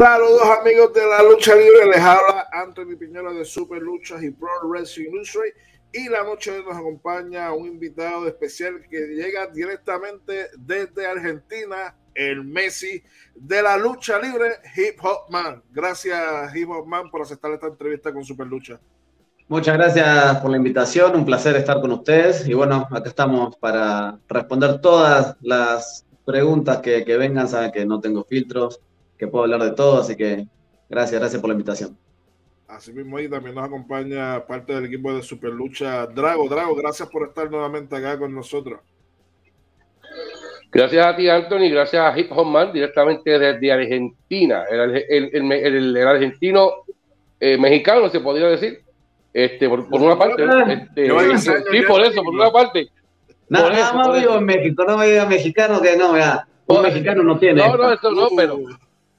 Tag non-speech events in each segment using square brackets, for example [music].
Saludos amigos de la lucha libre, les habla Anthony Piñera de Super Luchas y Pro Wrestling Illustrated y la noche nos acompaña un invitado especial que llega directamente desde Argentina, el Messi de la lucha libre, Hip Hop Man. Gracias Hip Hop Man por aceptar esta entrevista con Super Lucha. Muchas gracias por la invitación, un placer estar con ustedes. Y bueno, acá estamos para responder todas las preguntas que, que vengan, saben que no tengo filtros que puedo hablar de todo, así que gracias, gracias por la invitación. Así mismo ahí también nos acompaña parte del equipo de Super Lucha, Drago. Drago, gracias por estar nuevamente acá con nosotros. Gracias a ti, Anthony, gracias a Hip Hop Man, directamente desde Argentina. El, argentino eh, mexicano, se podría decir. Este, por, una parte. Este, sí, por eso, por una parte. Nada, más vivo en México, no me diga mexicano que no, vea. Un mexicano no tiene. No, no, eso no, pero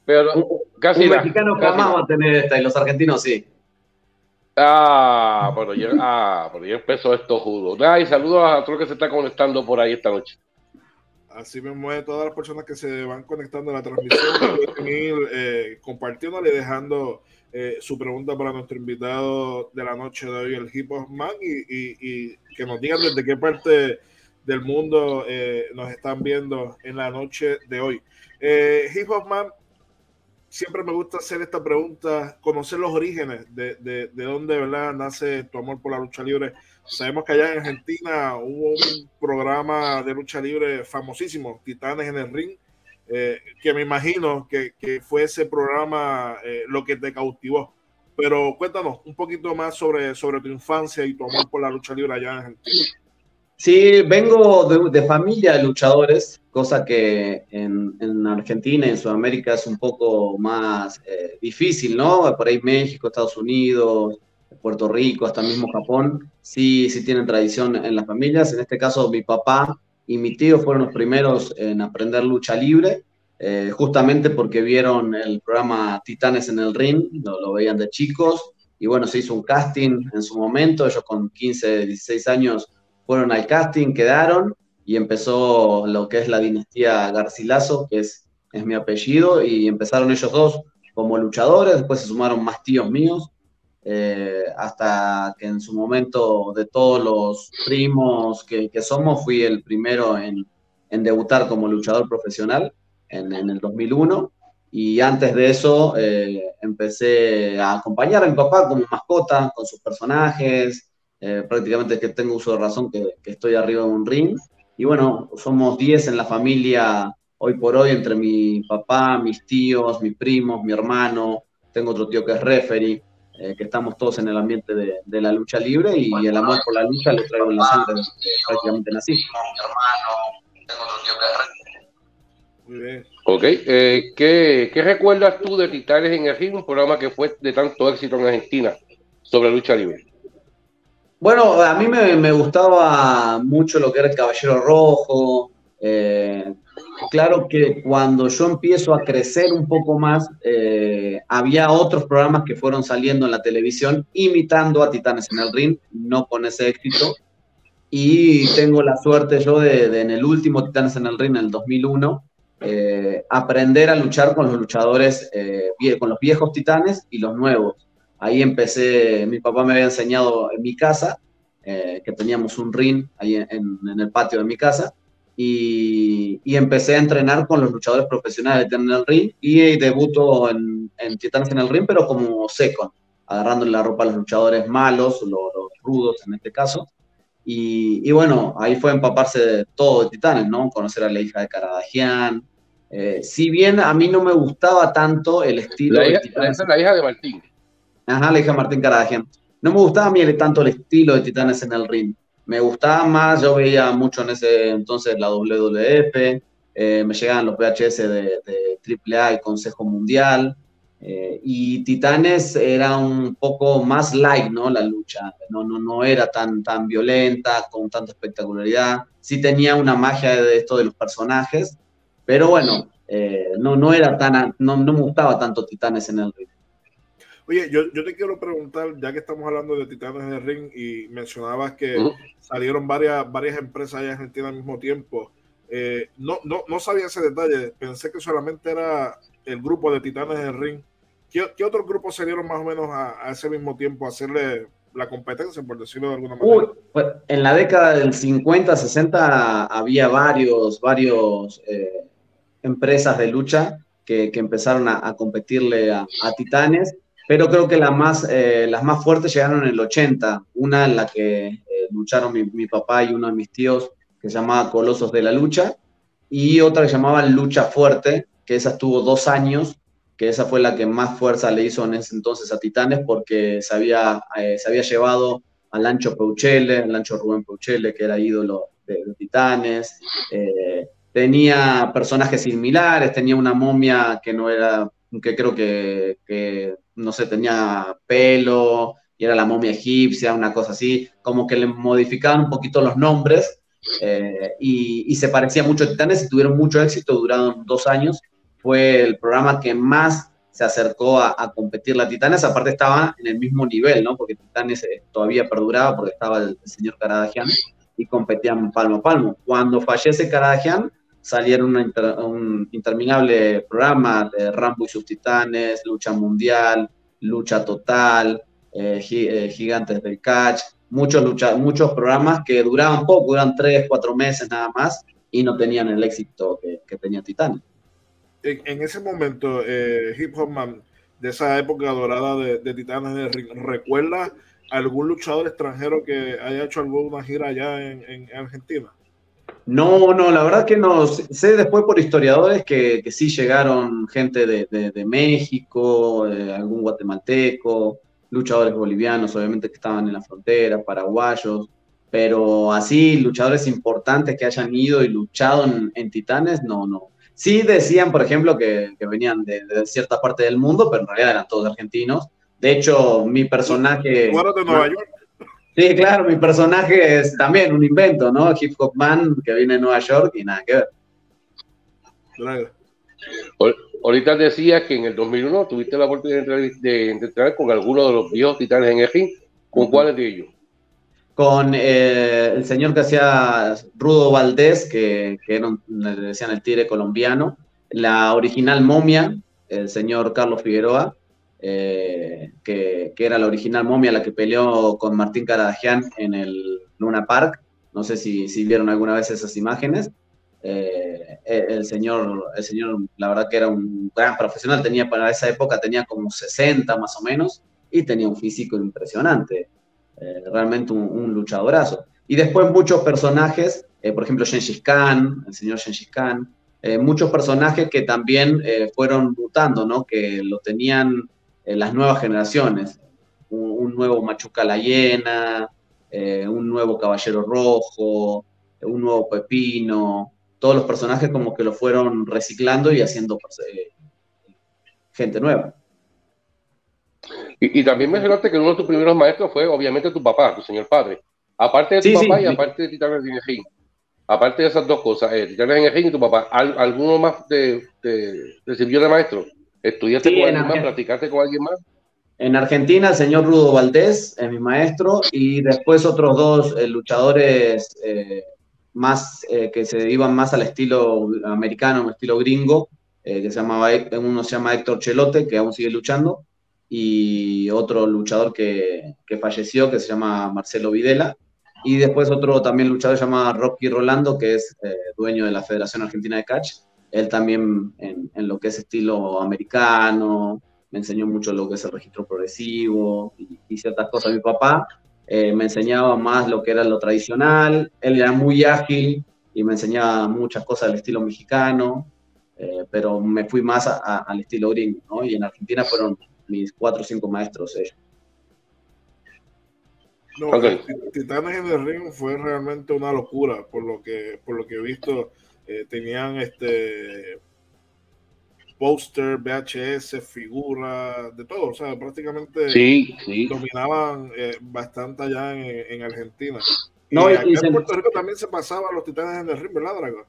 pero casi un mexicano jamás va a tener esta y los argentinos sí. Ah, bueno, ya, ah, pero ya empezó esto judo. y saludos a todos los que se están conectando por ahí esta noche. Así mismo es, todas las personas que se van conectando a la transmisión pueden ir eh, compartiéndole y dejando eh, su pregunta para nuestro invitado de la noche de hoy, el Hip Hop Man, y, que nos digan desde qué parte del mundo eh, nos están viendo en la noche de hoy. Hip Hop Man, siempre me gusta hacer esta pregunta, conocer los orígenes de, de, de dónde ¿verdad? nace tu amor por la lucha libre. Sabemos que allá en Argentina hubo un programa de lucha libre famosísimo, Titanes en el Ring, eh, que me imagino que, que fue ese programa eh, lo que te cautivó. Pero cuéntanos un poquito más sobre, sobre tu infancia y tu amor por la lucha libre allá en Argentina. Sí, vengo de, familia de luchadores, cosa que en, Argentina y en Sudamérica es un poco más eh, difícil, ¿no? Por ahí México, Estados Unidos, Puerto Rico, hasta mismo Japón, sí, sí tienen tradición en las familias. En este caso, mi papá y mi tío fueron los primeros en aprender lucha libre, eh, justamente porque vieron el programa Titanes en el Ring, lo, lo veían de chicos, y bueno, se hizo un casting en su momento, ellos con 15, 16 años fueron al casting, quedaron y empezó lo que es la dinastía Garcilaso, que es, es mi apellido, y empezaron ellos dos como luchadores, después se sumaron más tíos míos, eh, hasta que en su momento de todos los primos que, que somos, fui el primero en, en, debutar como luchador profesional en, en el 2001. Y antes de eso eh, empecé a acompañar a mi papá como mascota, con sus personajes, eh, prácticamente es que tengo uso de razón que, estoy arriba de un ring. Y bueno, somos 10 en la familia hoy por hoy, entre mi papá, mis tíos, mis primos, mi hermano, tengo otro tío que es referee, eh, que estamos todos en el ambiente de, la lucha libre y el amor por la lucha lo traigo en la sangre, prácticamente nací. Mi hermano, tengo otro tío que es referee. Muy bien. Ok, eh, ¿qué, ¿qué, recuerdas tú de Titanes en el Ring, un programa que fue de tanto éxito en Argentina sobre lucha libre? Bueno, a mí me, gustaba mucho lo que era el Caballero Rojo. Eh, claro que cuando yo empiezo a crecer un poco más, eh, había otros programas que fueron saliendo en la televisión imitando a Titanes en el Ring, no con ese éxito. Y tengo la suerte yo de, en el último Titanes en el Ring, en el 2001, eh, aprender a luchar con los luchadores, con los viejos titanes y los nuevos. Ahí empecé, mi papá me había enseñado en mi casa, eh, que teníamos un ring ahí en, el patio de mi casa, y, empecé a entrenar con los luchadores profesionales en el ring y debuto en, en Titanes en el ring, pero como second, agarrándole la ropa a los luchadores malos, los, rudos en este caso. Y, bueno, ahí fue empaparse de todo de Titanes, ¿no? Conocer a la hija de Caradagian. Eh, si bien a mí no me gustaba tanto el estilo la de Titanes. la hija de Martín. Ajá, le dije a Martín Caradagian. No me gustaba a mí tanto el estilo de Titanes en el ring. Me gustaba más, yo veía mucho en ese entonces la WWF, eh, me llegaban los VHS de, AAA y Consejo Mundial. Eh, y Titanes era un poco más light, ¿no? La lucha, no, no, no era tan, tan violenta, con tanta espectacularidad. Sí tenía una magia de esto de los personajes, pero bueno, eh, no, no era tan, no, no me gustaba tanto Titanes en el ring. Oye, yo, yo, te quiero preguntar, ya que estamos hablando de Titanes el Ring y mencionabas que salieron varias, varias empresas allá en Argentina al mismo tiempo, eh, no, no, no sabía ese detalle, pensé que solamente era el grupo de Titanes del Ring, ¿qué, qué otros grupos se dieron más o menos a, ese mismo tiempo a hacerle la competencia, por decirlo de alguna manera? pues, en la década del 50, 60 había varios, varios eh, empresas de lucha que, que empezaron a, a competirle a, a, Titanes, pero creo que la más, eh, las más fuertes llegaron en el 80, una en la que eh, lucharon mi, mi, papá y uno de mis tíos, que se llamaba Colosos de la Lucha, y otra que se llamaba Lucha Fuerte, que esa estuvo dos años, que esa fue la que más fuerza le hizo en ese entonces a Titanes, porque se había, eh, se había llevado al Lancho Peuchele, al Lancho Rubén Peuchele, que era ídolo de, de Titanes, eh, tenía personajes similares, tenía una momia que no era, que creo que, que, no sé, tenía pelo, y era la momia egipcia, una cosa así, como que le modificaban un poquito los nombres, eh, y, se parecía mucho a Titanes y tuvieron mucho éxito, duraron dos años, fue el programa que más se acercó a, competir la Titanes, aparte estaba en el mismo nivel, ¿no? Porque Titanes eh, todavía perduraba porque estaba el, el señor Karadagian y competían palmo a palmo. Cuando fallece Karadagian, salieron inter, un interminable programa de Rambo y sus titanes, lucha mundial, lucha total, eh, gigantes del catch, muchos, lucha, muchos programas que duraban poco, duran tres, cuatro meses nada más y no tenían el éxito que, que tenía Titanes. En, en, ese momento, eh, Hip Hop Man, de esa época dorada de, de Titanes Ring, ¿recuerda algún luchador extranjero que haya hecho alguna gira allá en, en Argentina? No, no, la verdad que no. Sé después por historiadores que, sí llegaron gente de, de, México, algún guatemalteco, luchadores bolivianos, obviamente que estaban en la frontera, paraguayos, pero así, luchadores importantes que hayan ido y luchado en, Titanes, no, no. Sí decían, por ejemplo, que, venían de, cierta parte del mundo, pero en realidad eran todos argentinos. De hecho, mi personaje... de Nueva York. Sí, claro, mi personaje es también un invento, ¿no? Hip Hop Man que viene de Nueva York y nada que ver. Claro. Ahorita decías que en el 2001 tuviste la oportunidad de, de, de entrenar con algunos de los viejos titanes en el ring. ¿Con uh -huh. cuáles de ellos? Con eh, el señor que hacía Rudo Valdés, que, que era un, le decían el tigre colombiano, la original momia, el señor Carlos Figueroa, eh, que, que, era la original momia, la que peleó con Martín Caradagian en el Luna Park. No sé si, si vieron alguna vez esas imágenes. Eh, el, señor, el señor, la verdad que era un gran profesional, tenía para esa época tenía como 60 más o menos y tenía un físico impresionante, eh, realmente un, un, luchadorazo. Y después muchos personajes, eh, por ejemplo Gengis Khan, el señor Gengis Khan, muchos personajes que también fueron mutando, ¿no? que lo tenían las nuevas generaciones. Un, un nuevo Machuca la Hiena, eh, un nuevo Caballero Rojo, un nuevo Pepino. Todos los personajes como que lo fueron reciclando y haciendo eh, gente nueva. Y, y, también mencionaste que uno de tus primeros maestros fue obviamente tu papá, tu señor padre. Aparte de tu sí, papá sí, y sí. aparte de Titanes de Ring. Aparte de esas dos cosas, eh, Titanes en el Ring y tu papá, ¿alguno más te, te, te sirvió de maestro? ¿Estudiaste sí, con alguien más? ¿Practicaste con alguien más? En Argentina, el señor Rudo Valdés es mi maestro y después otros dos eh, luchadores eh, más eh, que se iban más al estilo americano, estilo gringo, que se llamaba, uno se llama Héctor Chelote, que aún sigue luchando, y otro luchador que, que falleció, que se llama Marcelo Videla, y después otro también luchador se llama Rocky Rolando, que es dueño de la Federación Argentina de Catch, él también en, en, lo que es estilo americano, me enseñó mucho lo que es el registro progresivo y, y ciertas cosas. Mi papá eh, me enseñaba más lo que era lo tradicional, él era muy ágil y me enseñaba muchas cosas del estilo mexicano, eh, pero me fui más a, a, al estilo gringo, ¿no? Y en Argentina fueron mis cuatro o cinco maestros ellos. No, okay. Titanes en el ring fue realmente una locura, por lo que, por lo que he visto eh, tenían este póster, VHS, figuras, de todo, o sea, prácticamente sí, sí. dominaban eh, bastante allá en, en Argentina. No, y, y en Puerto Rico también se pasaba los titanes en el ring, ¿verdad, Drago?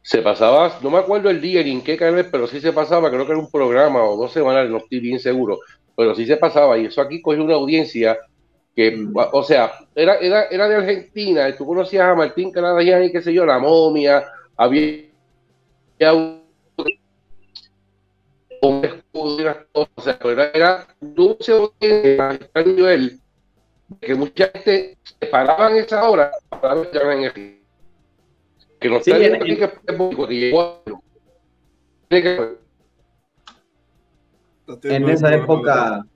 Se pasaba, no me acuerdo el día ni en qué canal, pero sí se pasaba, creo que era un programa o dos semanas, no estoy bien seguro, pero sí se pasaba, y eso aquí cogió una audiencia que, o sea, era, era, era de Argentina, tú conocías a Martín Canadá y qué sé yo, la momia, había con escudo o sea, era, era dulce a nivel que mucha gente se paraba en esa hora para ver en el que no sí, está en, que, en esa época.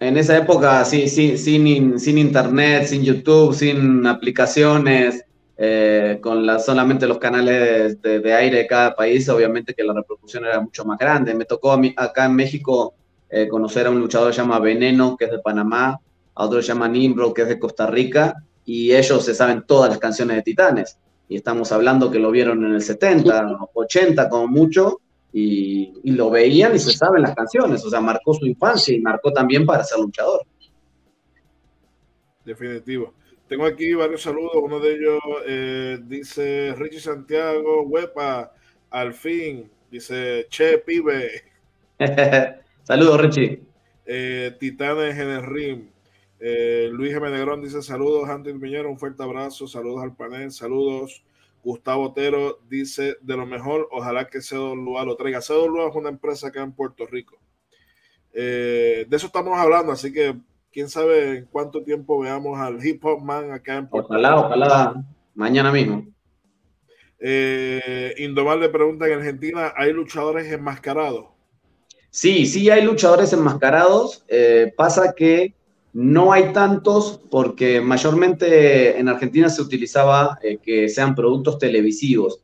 En esa época, sí, sí, sin, sin internet, sin YouTube, sin aplicaciones, eh, con la, solamente los canales de, aire de cada país, obviamente que la repercusión era mucho más grande. Me tocó a mí, acá en México eh, conocer a un luchador que se llama Veneno, que es de Panamá, a otro se llama Nimbro, que es de Costa Rica, y ellos se saben todas las canciones de Titanes. Y estamos hablando que lo vieron en el 70, 80 como mucho, y, lo veían y se saben las canciones, o sea, marcó su infancia y marcó también para ser luchador. Definitivo. Tengo aquí varios saludos, uno de ellos eh, dice Richie Santiago, huepa, al fin, dice Che, pibe. [laughs] saludos, Richie. Eh, Titanes en el ring. Eh, Luis G. Negrón dice saludos, Antonio Piñero, un fuerte abrazo, saludos al panel, saludos Gustavo Otero dice, de lo mejor, ojalá que CWA lo traiga. CWA es una empresa acá en Puerto Rico. Eh, de eso estamos hablando, así que quién sabe en cuánto tiempo veamos al Hip Hop Man acá en Puerto Rico. Ojalá, ojalá, mañana mismo. Eh, Indomar le pregunta, ¿en Argentina hay luchadores enmascarados? Sí, sí hay luchadores enmascarados. Eh, pasa que no hay tantos porque mayormente en Argentina se utilizaba eh, que sean productos televisivos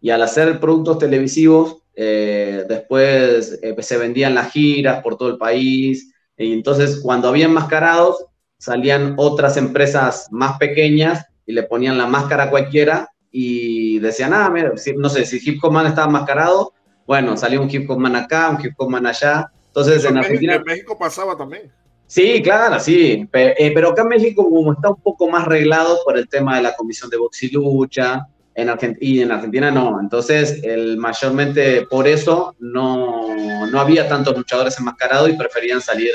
y al hacer productos televisivos eh, después eh, se vendían las giras por todo el país y entonces cuando había enmascarados salían otras empresas más pequeñas y le ponían la máscara a cualquiera y decían, ah, mira, no sé, si Hip Hop Man estaba enmascarado, bueno, salió un Hip Hop Man acá, un Hip Hop Man allá. Entonces en Argentina... En México pasaba también. Sí, claro, sí. Eh, pero acá en México, como está un poco más reglado por el tema de la comisión de box y lucha, en y en Argentina no. Entonces, el, mayormente por eso no, no había tantos luchadores enmascarados y preferían salir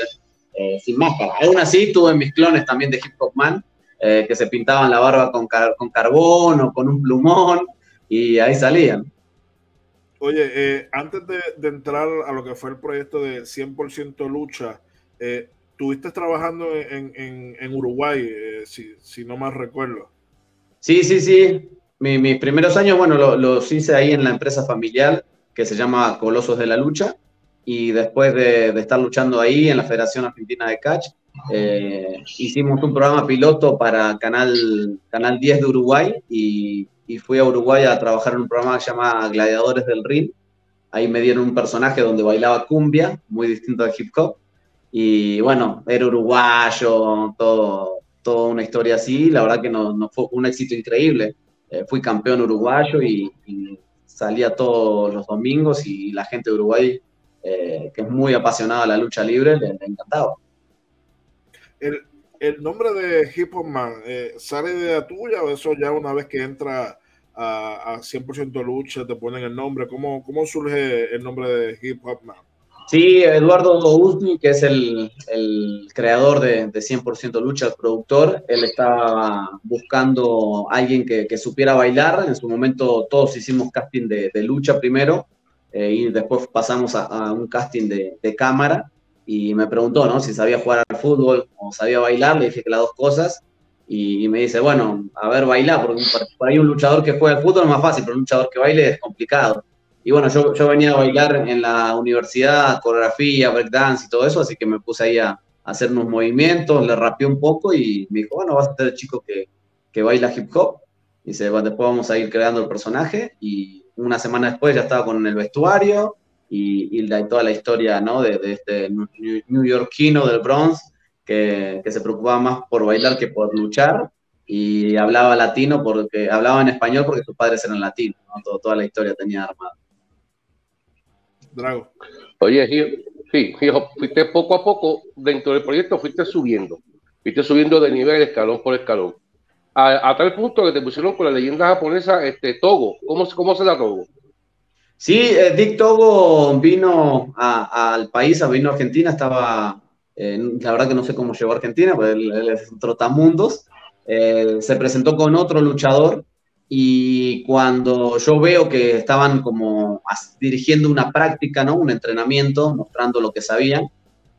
eh, sin máscara. Aún así, tuve mis clones también de Hip Hop Man, eh, que se pintaban la barba con, con carbón o con un plumón, y ahí salían. Oye, antes de, de, entrar a lo que fue el proyecto de 100% lucha, eh, estuviste trabajando en, Uruguay, eh, si, no más recuerdo. Sí, sí, sí. mis primeros años, bueno, los hice ahí en la empresa familiar que se llama Colosos de la Lucha. Y después de, estar luchando ahí en la Federación Argentina de Catch, eh, hicimos un programa piloto para Canal, Canal 10 de Uruguay y, y fui a Uruguay a trabajar en un programa que se llama Gladiadores del Ring. Ahí me dieron un personaje donde bailaba cumbia, muy distinto de hip hop. Y bueno, era uruguayo, todo, toda una historia así. La verdad que no, no fue un éxito increíble. Eh, fui campeón uruguayo y, salía todos los domingos y la gente de Uruguay, eh, que es muy apasionada a la lucha libre, le, encantaba. El, el, nombre de Hip Hop Man, eh, ¿sale de la tuya o eso ya una vez que entra a, a 100% lucha te ponen el nombre? ¿Cómo, ¿Cómo surge el nombre de Hip Hop Man? Sí, Eduardo Uzni, que es el, creador de, 100% Lucha, el productor, él estaba buscando a alguien que, supiera bailar. En su momento todos hicimos casting de, lucha primero eh, y después pasamos a, un casting de, cámara y me preguntó ¿no? si sabía jugar al fútbol o sabía bailar. Le dije que las dos cosas y, me dice, bueno, a ver, bailar, porque por ahí un luchador que juega al fútbol es más fácil, pero un luchador que baile es complicado. Y bueno, yo, yo venía a bailar en la universidad, coreografía, breakdance y todo eso, así que me puse ahí a, hacer unos movimientos, le rapeé un poco y me dijo, bueno, vas a ser el chico que, que baila hip hop. Y dice, después vamos a ir creando el personaje. Y una semana después ya estaba con el vestuario y, y toda la historia ¿no? de, de este New Yorkino del Bronx, que, que, se preocupaba más por bailar que por luchar. Y hablaba latino porque hablaba en español porque sus padres eran latinos. ¿no? toda la historia tenía armada. Drago. Oye, sí, hijo, fuiste poco a poco dentro del proyecto, fuiste subiendo, fuiste subiendo de nivel escalón por escalón. A, tal punto que te pusieron con la leyenda japonesa este, Togo. ¿Cómo, cómo se da Togo? Sí, eh, Dick Togo vino al país, vino a Argentina, estaba, la verdad que no sé cómo llegó a Argentina, pero él, es un trotamundos. Eh, se presentó con otro luchador y cuando yo veo que estaban como dirigiendo una práctica, ¿no? Un entrenamiento, mostrando lo que sabían,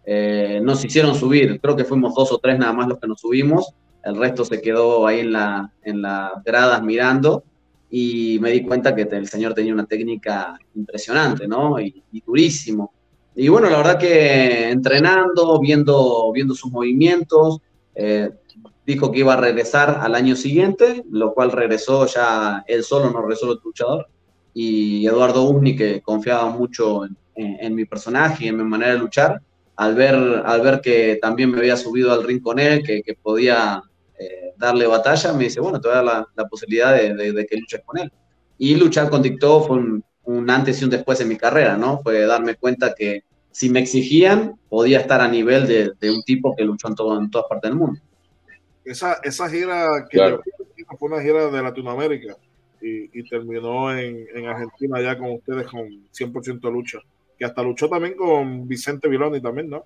eh, nos hicieron subir. Creo que fuimos dos o tres nada más los que nos subimos. El resto se quedó ahí en, la, en las gradas mirando y me di cuenta que el señor tenía una técnica impresionante, ¿no? Y, durísimo. Y bueno, la verdad que entrenando, viendo, viendo sus movimientos, eh, dijo que iba a regresar al año siguiente, lo cual regresó ya él solo, no regresó el luchador. Y Eduardo Usni, que confiaba mucho en, mi personaje y en mi manera de luchar, al ver, al ver que también me había subido al ring con él, que, que podía eh, darle batalla, me dice, bueno, te voy a dar la, posibilidad de, que luches con él. Y luchar con TikTok fue un, antes y un después en mi carrera, ¿no? Fue darme cuenta que si me exigían, podía estar a nivel de, un tipo que luchó en, todo, en todas partes del mundo. Esa, esa gira que fue una gira de Latinoamérica y, terminó en, Argentina ya con ustedes con 100% lucha. Que hasta luchó también con Vicente Viloni también, ¿no?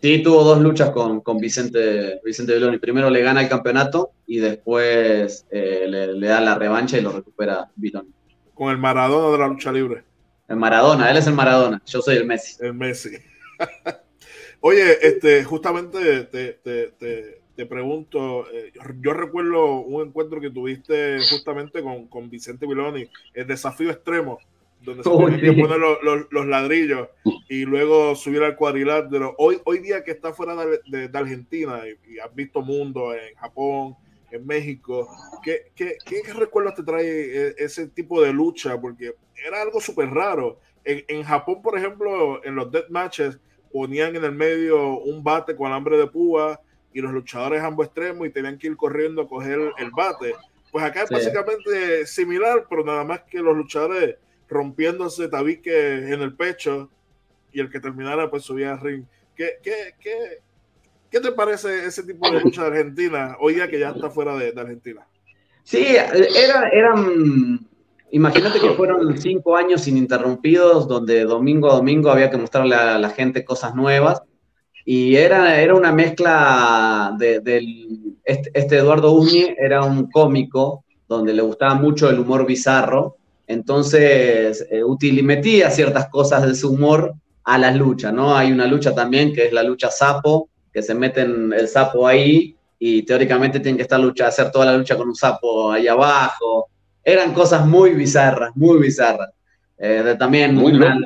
Sí, tuvo dos luchas con, con Vicente, Vicente Viloni. Primero le gana el campeonato y después eh, le, da la revancha y lo recupera Viloni. Con el Maradona de la lucha libre. El Maradona, él es el Maradona, yo soy el Messi. El Messi. [laughs] Oye, este, justamente te, te pregunto, eh, yo recuerdo un encuentro que tuviste justamente con, con Vicente Viloni, el desafío extremo, donde se tienen que poner los, ladrillos y luego subir al cuadrilátero. Hoy, hoy día que está fuera de, Argentina y, has visto mundo en Japón, en México, ¿qué, qué, qué recuerdos te trae e, ese tipo de lucha? Porque era algo súper raro. En, en, Japón, por ejemplo, en los death matches ponían en el medio un bate con alambre de púa y los luchadores ambos extremos y tenían que ir corriendo a coger el bate. Pues acá es básicamente similar, pero nada más que los luchadores rompiéndose tabique en el pecho y el que terminara pues subía al ring. ¿Qué, qué, qué, qué te parece ese tipo de lucha de Argentina hoy día que ya está fuera de, Argentina? Sí, era, eran, imagínate que fueron cinco años ininterrumpidos donde domingo a domingo había que mostrarle a la gente cosas nuevas y era, era una mezcla de, del... Este, este, Eduardo Uni era un cómico donde le gustaba mucho el humor bizarro, entonces eh, metía ciertas cosas de su humor a las luchas, ¿no? Hay una lucha también que es la lucha sapo, que se meten el sapo ahí y teóricamente tienen que estar lucha, hacer toda la lucha con un sapo ahí abajo. Eran cosas muy bizarras, muy bizarras. Eh, también muy la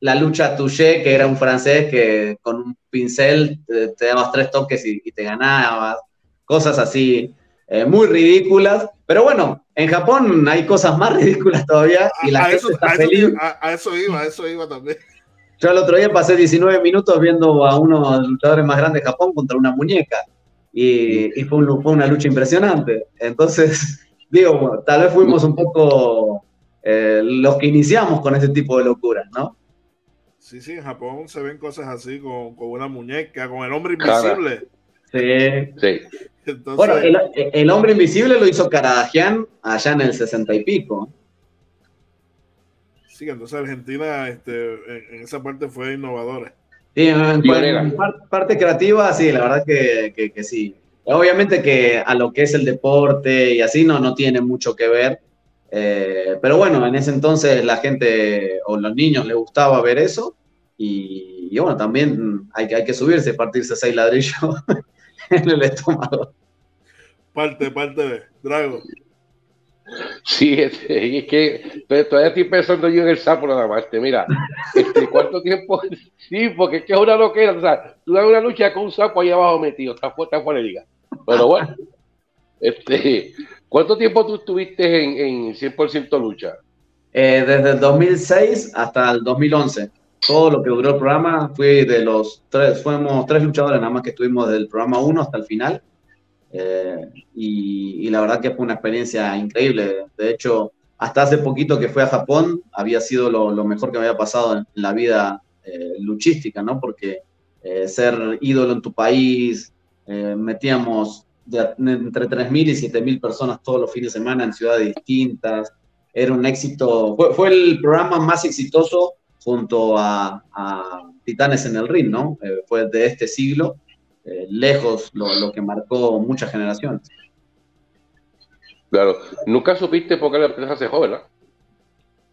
lucha Touché, que era un francés que con un pincel te, dabas tres toques y, te ganabas, cosas así eh, muy ridículas. Pero bueno, en Japón hay cosas más [laughs] ridículas todavía y la a gente eso, está feliz. a, eso iba, a eso iba también. Yo el otro día pasé 19 minutos viendo a uno de los luchadores más grandes de Japón contra una muñeca y, fue, una lucha impresionante. Entonces, [laughs] digo, tal vez fuimos un poco eh, los que iniciamos con ese tipo de locuras, ¿no? Sí, sí, en Japón se ven cosas así con, una muñeca, con el hombre invisible. Sí. sí. bueno, el, hombre invisible lo hizo Karadagian allá en el sesenta y pico. Sí, entonces Argentina este, en, esa parte fue innovadora. Sí, en, parte creativa, sí, la verdad que, que, sí. Obviamente que a lo que es el deporte y así no, no tiene mucho que ver. Eh, pero bueno, en ese entonces la gente o los niños les gustaba ver eso y, bueno, también hay que, hay que subirse, partirse seis ladrillos [laughs] en el estómago. Parte, parte de Drago. Sí, es, que todavía estoy pensando yo en el sapo nada más. Este, mira, este, ¿cuánto tiempo? [laughs] Sí, porque es que es una loquera. O sea, tú das una lucha con un sapo ahí abajo metido, está fuerte por liga. Pero bueno, este, ¿cuánto tiempo tú estuviste en, en 100% lucha? Eh, desde el 2006 hasta el 2011 todo lo que duró el programa fue de los tres, fuimos tres luchadores nada más que estuvimos desde el programa 1 hasta el final. Eh, y, la verdad que fue una experiencia increíble. De hecho, hasta hace poquito que fue a Japón, había sido lo, mejor que me había pasado en, la vida eh, luchística, ¿no? Porque eh, ser ídolo en tu país, metíamos entre 3.000 y 7.000 personas todos los fines de semana en ciudades distintas. Era un éxito, fue, fue el programa más exitoso junto a, Titanes en el Ring, ¿no? Eh, fue de este siglo, eh, lejos lo, que marcó muchas generaciones. Claro, nunca supiste por qué la empresa se joven, ¿verdad?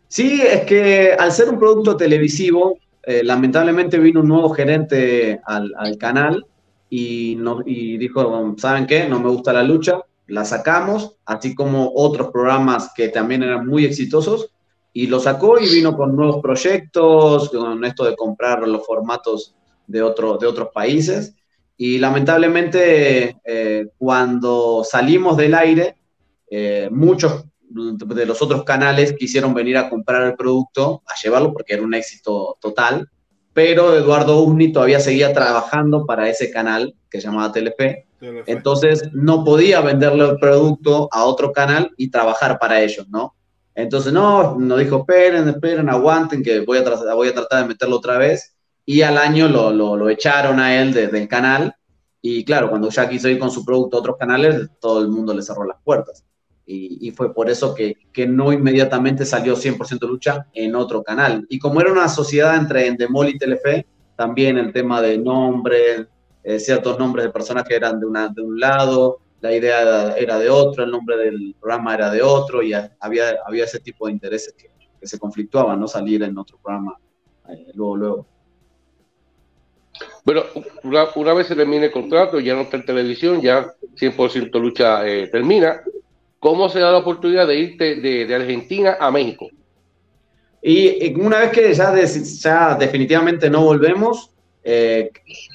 Sí, es que al ser un producto televisivo, eh, lamentablemente vino un nuevo gerente al, canal y, no, y dijo, ¿saben qué? No me gusta la lucha, la sacamos, así como otros programas que también eran muy exitosos, y lo sacó y vino con nuevos proyectos, con esto de comprar los formatos de, otro, de otros países. Y lamentablemente, eh, cuando salimos del aire, eh, muchos de los otros canales quisieron venir a comprar el producto, a llevarlo porque era un éxito total, pero Eduardo Usni todavía seguía trabajando para ese canal que se llamaba Telefe. Entonces no podía venderle el producto a otro canal y trabajar para ellos, ¿no? Entonces, no, nos dijo, esperen, esperen, aguanten, que voy a, voy a tratar de meterlo otra vez. Y al año lo, lo, echaron a él desde el canal. Y claro, cuando ya quiso ir con su producto a otros canales, todo el mundo le cerró las puertas. Y, y fue por eso que, que, no inmediatamente salió 100% lucha en otro canal. Y como era una sociedad entre Endemol y Telefe, también el tema de nombres, eh, ciertos nombres de personas que eran de, una, de un lado, la idea era de otro, el nombre del programa era de otro y había, había ese tipo de intereses que, se conflictuaban, ¿no? Salir en otro programa eh, luego, luego. Bueno, una, vez se termine el contrato, ya no está en televisión, ya 100% lucha eh, termina. ¿Cómo se da la oportunidad de irte de, Argentina a México? Y, una vez que ya, ya definitivamente no volvemos, eh,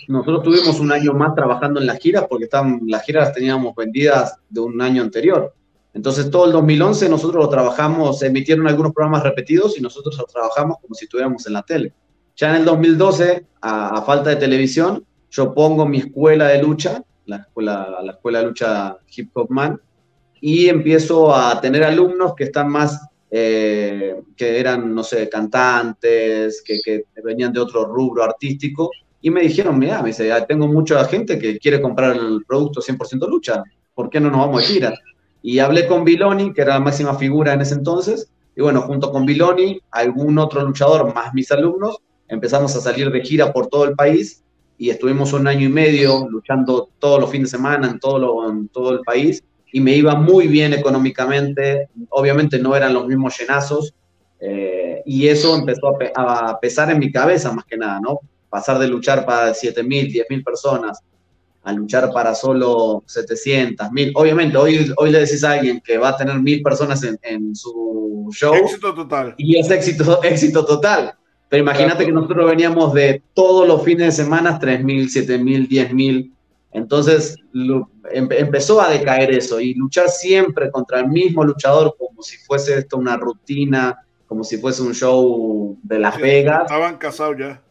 nosotros tuvimos un año más trabajando en las giras porque estaban, las giras las teníamos vendidas de un año anterior. Entonces todo el 2011 nosotros lo trabajamos, emitieron algunos programas repetidos y nosotros lo trabajamos como si estuviéramos en la tele. Ya en el 2012, a, falta de televisión, yo pongo mi escuela de lucha, la escuela, la escuela de lucha Hip Hop Man, y empiezo a tener alumnos que están más eh, que eran, no sé, cantantes, que, que, venían de otro rubro artístico, y me dijeron, mira, me dice, tengo mucha gente que quiere comprar el producto 100% lucha, ¿por qué no nos vamos a gira? Y hablé con Biloni, que era la máxima figura en ese entonces, y bueno, junto con Biloni, algún otro luchador, más mis alumnos, empezamos a salir de gira por todo el país y estuvimos un año y medio luchando todos los fines de semana en todo, en todo el país y me iba muy bien económicamente. Obviamente no eran los mismos llenazos eh, y eso empezó a, pesar en mi cabeza más que nada, ¿no? Pasar de luchar para 7.000, 10.000 personas a luchar para solo 700, 1000. Obviamente, hoy, hoy le decís a alguien que va a tener 1.000 personas en, su show. Éxito total. Y es éxito, éxito total. Pero imagínate que nosotros veníamos de todos los fines de semana, 3.000, 7.000, 10.000. Entonces empezó a decaer eso y luchar siempre contra el mismo luchador como si fuese esto una rutina, como si fuese un show de Las Vegas. Estaban casados ya.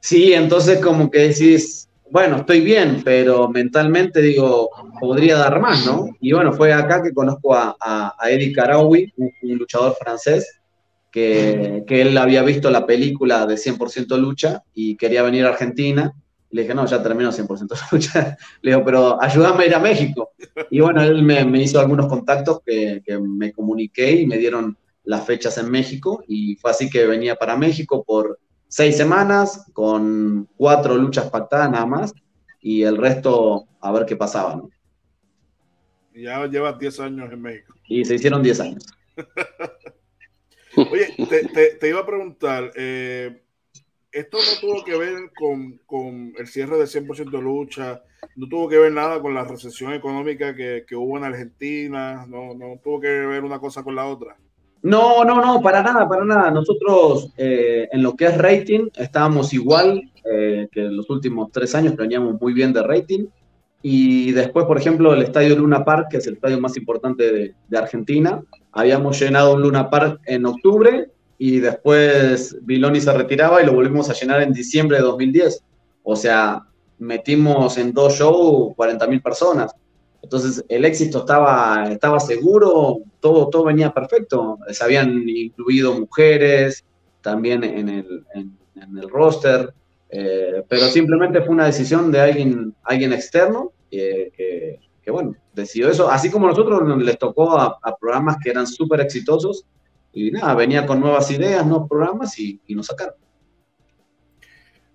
Sí, entonces como que decís, bueno, estoy bien, pero mentalmente digo, podría dar más, ¿no? Y bueno, fue acá que conozco a, a, Eddie Carawi, un, luchador francés, que, que, él había visto la película de 100% lucha y quería venir a Argentina le dije, no, ya termino 100% de lucha. [laughs] Le digo, pero ayúdame a ir a México. Y bueno, él me, hizo algunos contactos que, me comuniqué y me dieron las fechas en México. Y fue así que venía para México por seis semanas, con cuatro luchas pactadas nada más. Y el resto, a ver qué pasaba, ¿no? Ya llevas 10 años en México. Y se hicieron 10 años. [laughs] Oye, te, te, iba a preguntar, eh, esto no tuvo que ver con, con el cierre de 100% lucha, no tuvo que ver nada con la recesión económica que, que, hubo en Argentina, no, no tuvo que ver una cosa con la otra. No, no, no, para nada, para nada. Nosotros eh, en lo que es rating estábamos igual eh, que los últimos tres años, veníamos muy bien de rating. Y después, por ejemplo, el estadio Luna Park, que es el estadio más importante de, de Argentina, habíamos llenado un Luna Park en octubre y después Biloni se retiraba y lo volvimos a llenar en diciembre de 2010. O sea, metimos en dos shows 40.000 personas. Entonces el éxito estaba, estaba seguro, todo, todo venía perfecto. Se habían incluido mujeres también en el, en, el roster, eh, pero simplemente fue una decisión de alguien, alguien externo que, que, bueno, decidió eso. Así como nosotros les tocó a, a programas que eran súper exitosos, y nada, venía con nuevas ideas, nuevos programas y, y nos sacaron.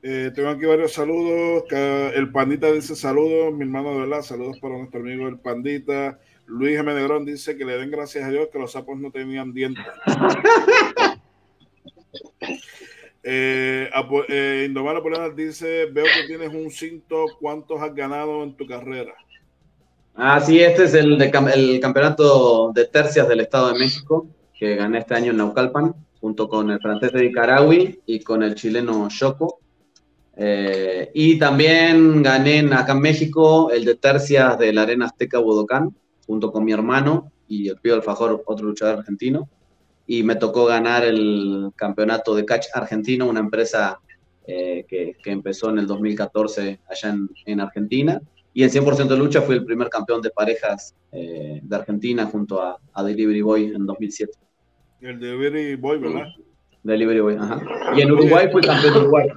Eh, tengo aquí varios saludos. El Pandita dice saludos, mi hermano de verdad, saludos para nuestro amigo el Pandita. Luis M. Negrón dice que le den gracias a Dios que los sapos no tenían dientes. [laughs] eh, eh, Indomar dice, veo que tienes un cinto, ¿cuántos has ganado en tu carrera? Ah, sí, este es el, el campeonato de tercias del Estado de México, que gané este año en Naucalpan, junto con el francés de Icaraui y con el chileno Choco. Eh, y también gané acá en México el de tercias de la Arena Azteca Bodocán, junto con mi hermano y el Pío Alfajor, otro luchador argentino. Y me tocó ganar el campeonato de catch argentino, una empresa eh, que, que, empezó en el 2014 allá en, en Argentina. Y en 100% de lucha fui el primer campeón de parejas eh, de Argentina junto a, a, Delivery Boy en 2007. El Delivery Boy, ¿verdad? Delivery Boy, ajá. Y en Uruguay fui campeón de Uruguay.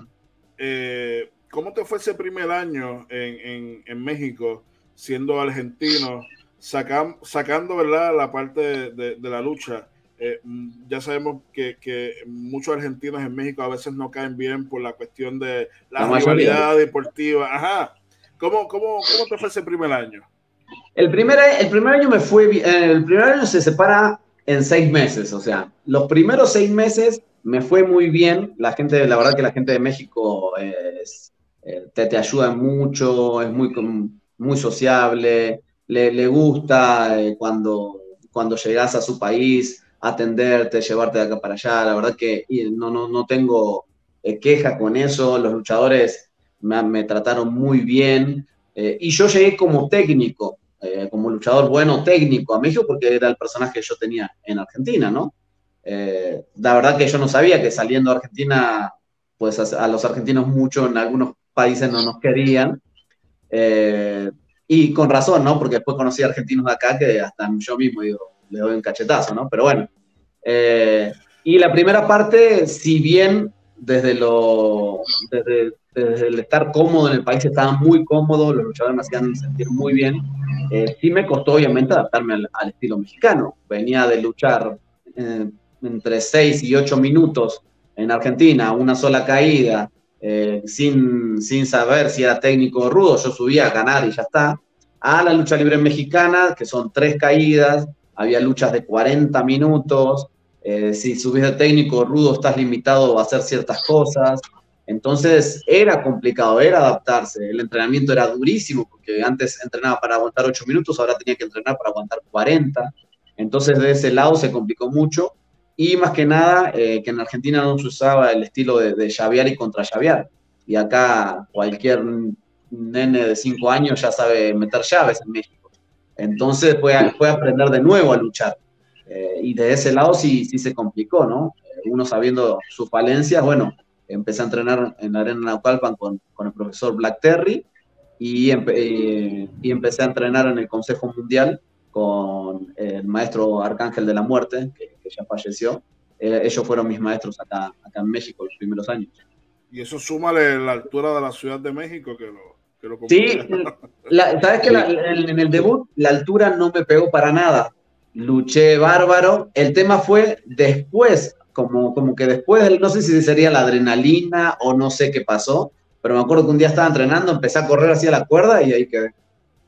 Eh, ¿Cómo te fue ese primer año en, en, en México siendo argentino? sacando ¿verdad? la parte de, la lucha, eh, ya sabemos que, muchos argentinos en México a veces no caen bien por la cuestión de la, rivalidad deportiva. Ajá. ¿Cómo, cómo, ¿Cómo te fue ese primer año? El primer, el primer año me fue. El primer año se separa en seis meses. O sea, los primeros seis meses me fue muy bien. La gente, la verdad que la gente de México es, eh, te, te ayuda mucho, es muy, muy sociable le, gusta eh, cuando, cuando llegas a su país, atenderte, llevarte de acá para allá. La verdad que no, no, no tengo eh, queja con eso. Los luchadores me, trataron muy bien. Eh, y yo llegué como técnico, como luchador bueno técnico a México porque era el personaje que yo tenía en Argentina, ¿no? la verdad que yo no sabía que saliendo a Argentina, pues a, los argentinos mucho en algunos países no nos querían. Y con razón, ¿no? Porque después conocí a argentinos de acá que hasta yo mismo digo, le doy un cachetazo, ¿no? Pero bueno. Eh, y la primera parte, si bien desde, lo, desde, el estar cómodo en el país estaba muy cómodo, los luchadores me hacían sentir muy bien, eh, sí me costó obviamente adaptarme al, estilo mexicano. Venía de luchar eh, entre 6 y 8 minutos en Argentina, una sola caída, eh, sin, sin saber si era técnico o rudo, yo subía a ganar y ya está, a la lucha libre mexicana, que son tres caídas, había luchas de 40 minutos, eh, si subís de técnico o rudo estás limitado a hacer ciertas cosas, entonces era complicado, era adaptarse, el entrenamiento era durísimo, porque antes entrenaba para aguantar 8 minutos, ahora tenía que entrenar para aguantar 40, entonces de ese lado se complicó mucho, y más que nada, eh, que en Argentina no se usaba el estilo de, de y contra llavear. Y acá cualquier nene de 5 años ya sabe meter llaves en México. Entonces fue aprender de nuevo a luchar. Eh, y de ese lado sí, sí se complicó, ¿no? Uno sabiendo sus falencias, bueno, empecé a entrenar en la Arena Naucalpan con, con el profesor Black Terry y, y, empecé a entrenar en el Consejo Mundial con el maestro Arcángel de la Muerte, que, ya falleció. Eh, ellos fueron mis maestros acá, acá en México los primeros años. Y eso súmale la altura de la Ciudad de México que lo, que lo Sí, [laughs] sabes que en el debut la altura no me pegó para nada. Luché bárbaro. El tema fue después, como, como que después, no sé si sería la adrenalina o no sé qué pasó, pero me acuerdo que un día estaba entrenando, empecé a correr hacia la cuerda y ahí quedé.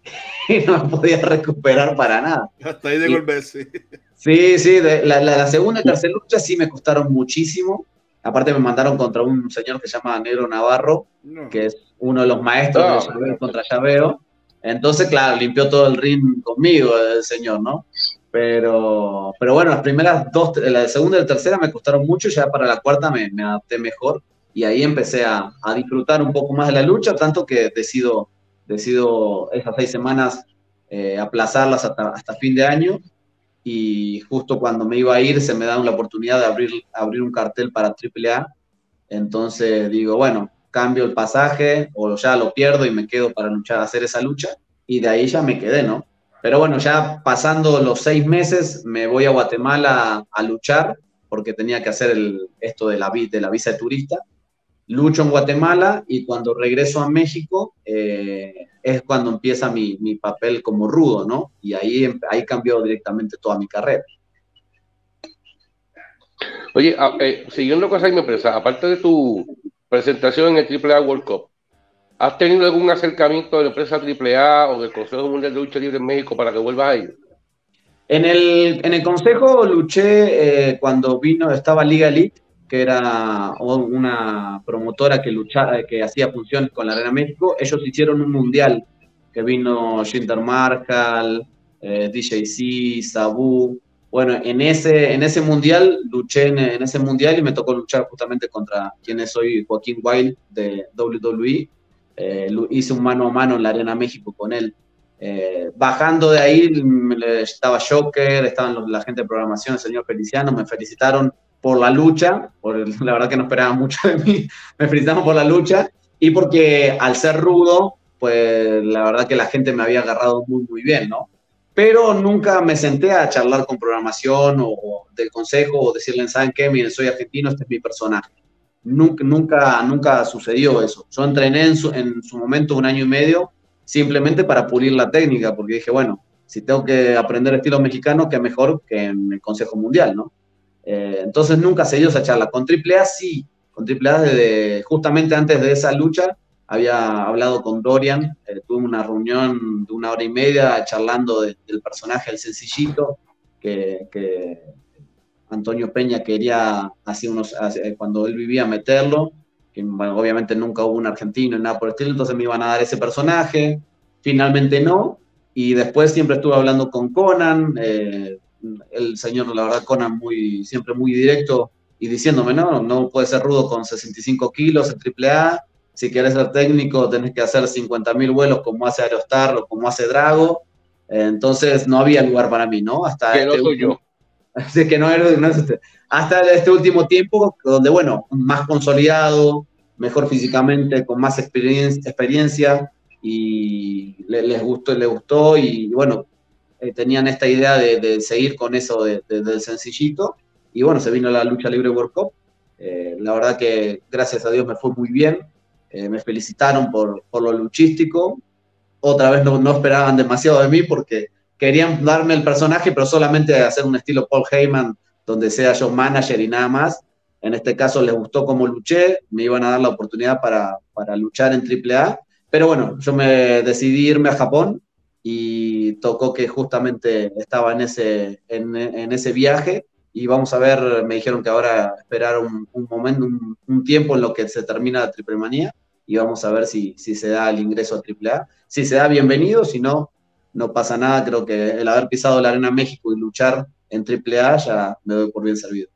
[laughs] y no me podía recuperar para nada. [laughs] Hasta ahí de golpe, sí. Sí, sí, la, segunda y tercera lucha sí me costaron muchísimo. Aparte me mandaron contra un señor que se llama Negro Navarro, que es uno de los maestros de contra llaveo. Entonces, claro, limpió todo el ring conmigo el señor, ¿no? Pero, pero bueno, las primeras dos, la segunda y la tercera me costaron mucho, ya para la cuarta me, me adapté mejor y ahí empecé a, a, disfrutar un poco más de la lucha, tanto que decido decido esas seis semanas eh, aplazarlas hasta, hasta fin de año y justo cuando me iba a ir se me da la oportunidad de abrir, abrir un cartel para AAA. Entonces digo, bueno, cambio el pasaje o ya lo pierdo y me quedo para luchar, hacer esa lucha. Y de ahí ya me quedé, ¿no? Pero bueno, ya pasando los seis meses me voy a Guatemala a, luchar porque tenía que hacer el, esto de la, visa de turista lucho en Guatemala y cuando regreso a México eh, es cuando empieza mi, papel como rudo, ¿no? Y ahí, ahí cambió directamente toda mi carrera. Oye, ah, eh, siguiendo con esa misma empresa, aparte de tu presentación en el AAA World Cup, ¿has tenido algún acercamiento de la empresa AAA o del Consejo Mundial de Lucha Libre en México para que vuelvas a ir? En el, en el consejo luché eh, cuando vino, estaba Liga Elite, que era una promotora que, luchaba, que hacía funciones con la Arena México. Ellos hicieron un mundial que vino Jinder Marshall, eh, DJC, Sabu. Bueno, en ese, en ese mundial luché en, en, ese mundial y me tocó luchar justamente contra quien es hoy Joaquín Wild de WWE. Eh, hice un mano a mano en la Arena México con él. Eh, bajando de ahí estaba Joker, estaban la gente de programación, el señor Feliciano, me felicitaron por la lucha, por [laughs] la verdad que no esperaban mucho de mí, [laughs] me felicitaron por la lucha y porque al ser rudo, pues la verdad que la gente me había agarrado muy, muy bien, ¿no? Pero nunca me senté a charlar con programación o, del consejo o decirle, ¿saben qué? Miren, soy argentino, este es mi personaje. Nunca, nunca, nunca sucedió eso. Yo entrené en su, en su momento un año y medio simplemente para pulir la técnica, porque dije, bueno, si tengo que aprender estilo mexicano, qué mejor que en el Consejo Mundial, ¿no? Eh, entonces nunca se dio esa charla. Con AAA sí, con AAA desde, justamente antes de esa lucha había hablado con Dorian, eh, tuve una reunión de una hora y media charlando del personaje, el sencillito, que, Antonio Peña quería, hace unos, cuando él vivía, meterlo, que obviamente nunca hubo un argentino y nada por el estilo, entonces me iban a dar ese personaje, finalmente no, y después siempre estuve hablando con Conan, eh, el señor, la verdad, Conan muy, siempre muy directo y diciéndome, no, no puede ser rudo con 65 kilos en AAA, si quieres ser técnico tenés que hacer 50.000 vuelos como hace Aerostar o como hace Drago, entonces no había lugar para mí, ¿no? Hasta que no este soy yo. Así que no, este. Hasta este último tiempo, donde, bueno, más consolidado, mejor físicamente, con más experiencia, experiencia y les gustó, les gustó y, bueno, eh, tenían esta idea de, seguir con eso de, del sencillito y bueno, se vino la lucha libre World Cup. Eh, la verdad que gracias a Dios me fue muy bien. Eh, me felicitaron por, por, lo luchístico. Otra vez no, no, esperaban demasiado de mí porque querían darme el personaje, pero solamente hacer un estilo Paul Heyman, donde sea yo manager y nada más. En este caso les gustó cómo luché, me iban a dar la oportunidad para, para luchar en AAA. Pero bueno, yo me decidí irme a Japón y tocó que justamente estaba en ese, en, en ese viaje y vamos a ver, me dijeron que ahora esperar un, momento, un, un, tiempo en lo que se termina la triple manía y vamos a ver si, si se da el ingreso a AAA. Si se da, bienvenido, si no, no pasa nada. Creo que el haber pisado la Arena México y luchar en AAA ya me doy por bien servido.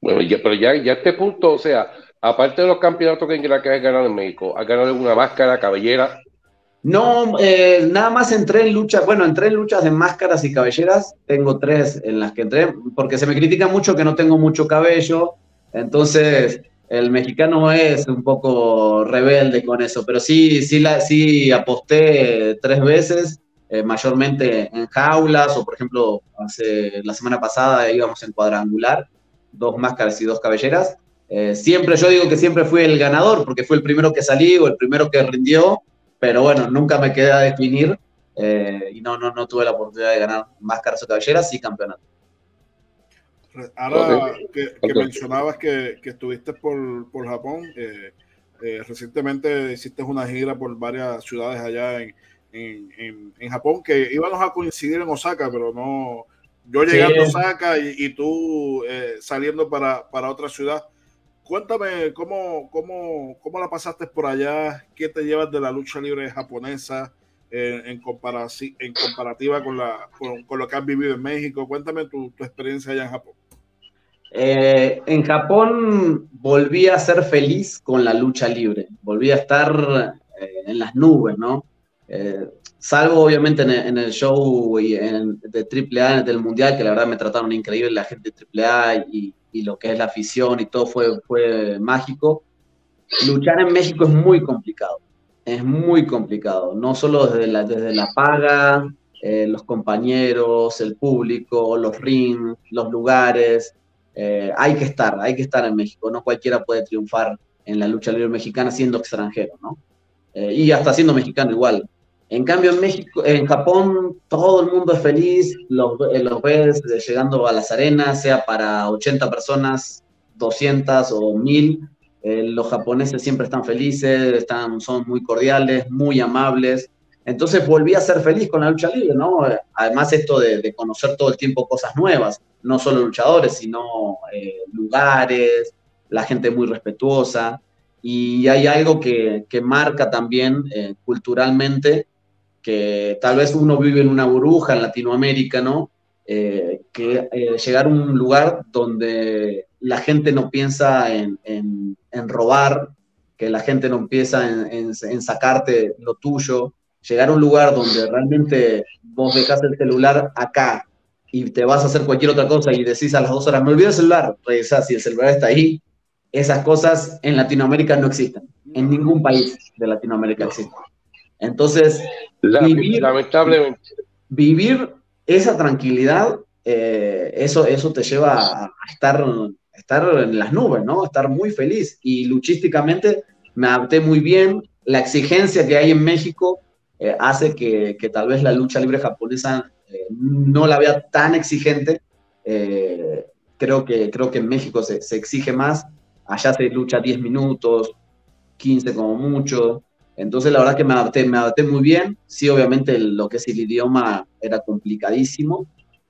Bueno, ya, pero ya, ya este punto, o sea, aparte de los campeonatos que, que has ganado en México, ¿has ganado una máscara, cabellera? No, eh, nada más entré en luchas, bueno, entré en luchas de máscaras y cabelleras, tengo tres en las que entré, porque se me critica mucho que no tengo mucho cabello, entonces el mexicano es un poco rebelde con eso, pero sí, sí, la, sí aposté tres veces, eh, mayormente en jaulas, o por ejemplo, hace, la semana pasada íbamos en cuadrangular, dos máscaras y dos cabelleras. Eh, siempre, yo digo que siempre fui el ganador, porque fue el primero que salí o el primero que rindió, pero bueno, nunca me quedé a definir eh, y no, no, no tuve la oportunidad de ganar máscaras o cabelleras y campeonato. Ahora que, mencionabas que, que, estuviste por, por Japón, eh, eh, recientemente hiciste una gira por varias ciudades allá en, en, en, Japón, que íbamos a coincidir en Osaka, pero no, yo llegando a Osaka y, y tú eh, saliendo para, para, otra ciudad. Cuéntame cómo, cómo, cómo la pasaste por allá, qué te llevas de la lucha libre japonesa en, en, en comparativa con, la, con, con, lo que has vivido en México. Cuéntame tu, tu experiencia allá en Japón. Eh, en Japón volví a ser feliz con la lucha libre, volví a estar eh, en las nubes, ¿no? Eh, salvo obviamente en el, en el show y en, de AAA del Mundial, que la verdad me trataron increíble la gente de AAA y, y, lo que es la afición y todo fue, fue mágico. Luchar en México es muy complicado, es muy complicado, no solo desde la, desde la paga, eh, los compañeros, el público, los rings, los lugares, eh, hay que estar, hay que estar en México, no cualquiera puede triunfar en la lucha libre mexicana siendo extranjero, ¿no? Eh, y hasta siendo mexicano igual. En cambio, en México, en Japón, todo el mundo es feliz, los, eh, ves llegando a las arenas, sea para 80 personas, 200 o 1000. los japoneses siempre están felices, están, son muy cordiales, muy amables. Entonces volví a ser feliz con la lucha libre, ¿no? Además esto de, conocer todo el tiempo cosas nuevas, no solo luchadores, sino eh, lugares, la gente muy respetuosa. Y hay algo que, marca también eh, culturalmente, que tal vez uno vive en una burbuja en Latinoamérica, ¿no? Eh, que llegar a un lugar donde la gente no piensa en, robar, que la gente no empieza en, en, sacarte lo tuyo, llegar a un lugar donde realmente vos dejas el celular acá y te vas a hacer cualquier otra cosa y decís a las dos horas, me olvidé el celular, regresás y el celular está ahí, esas cosas en Latinoamérica no existen. En ningún país de Latinoamérica existen. Entonces, vivir, lamentablemente. vivir esa tranquilidad, eh, eso, eso te lleva a estar, estar en las nubes, ¿no? Estar muy feliz. Y luchísticamente me adapté muy bien. La exigencia que hay en México eh, hace que, tal vez la lucha libre japonesa eh, no la vea tan exigente. Eh, creo, que, creo que en México se, exige más. Allá se lucha 10 minutos, 15 como mucho. Entonces la verdad que me adapté, me adapté muy bien. Sí, obviamente lo que es el idioma era complicadísimo,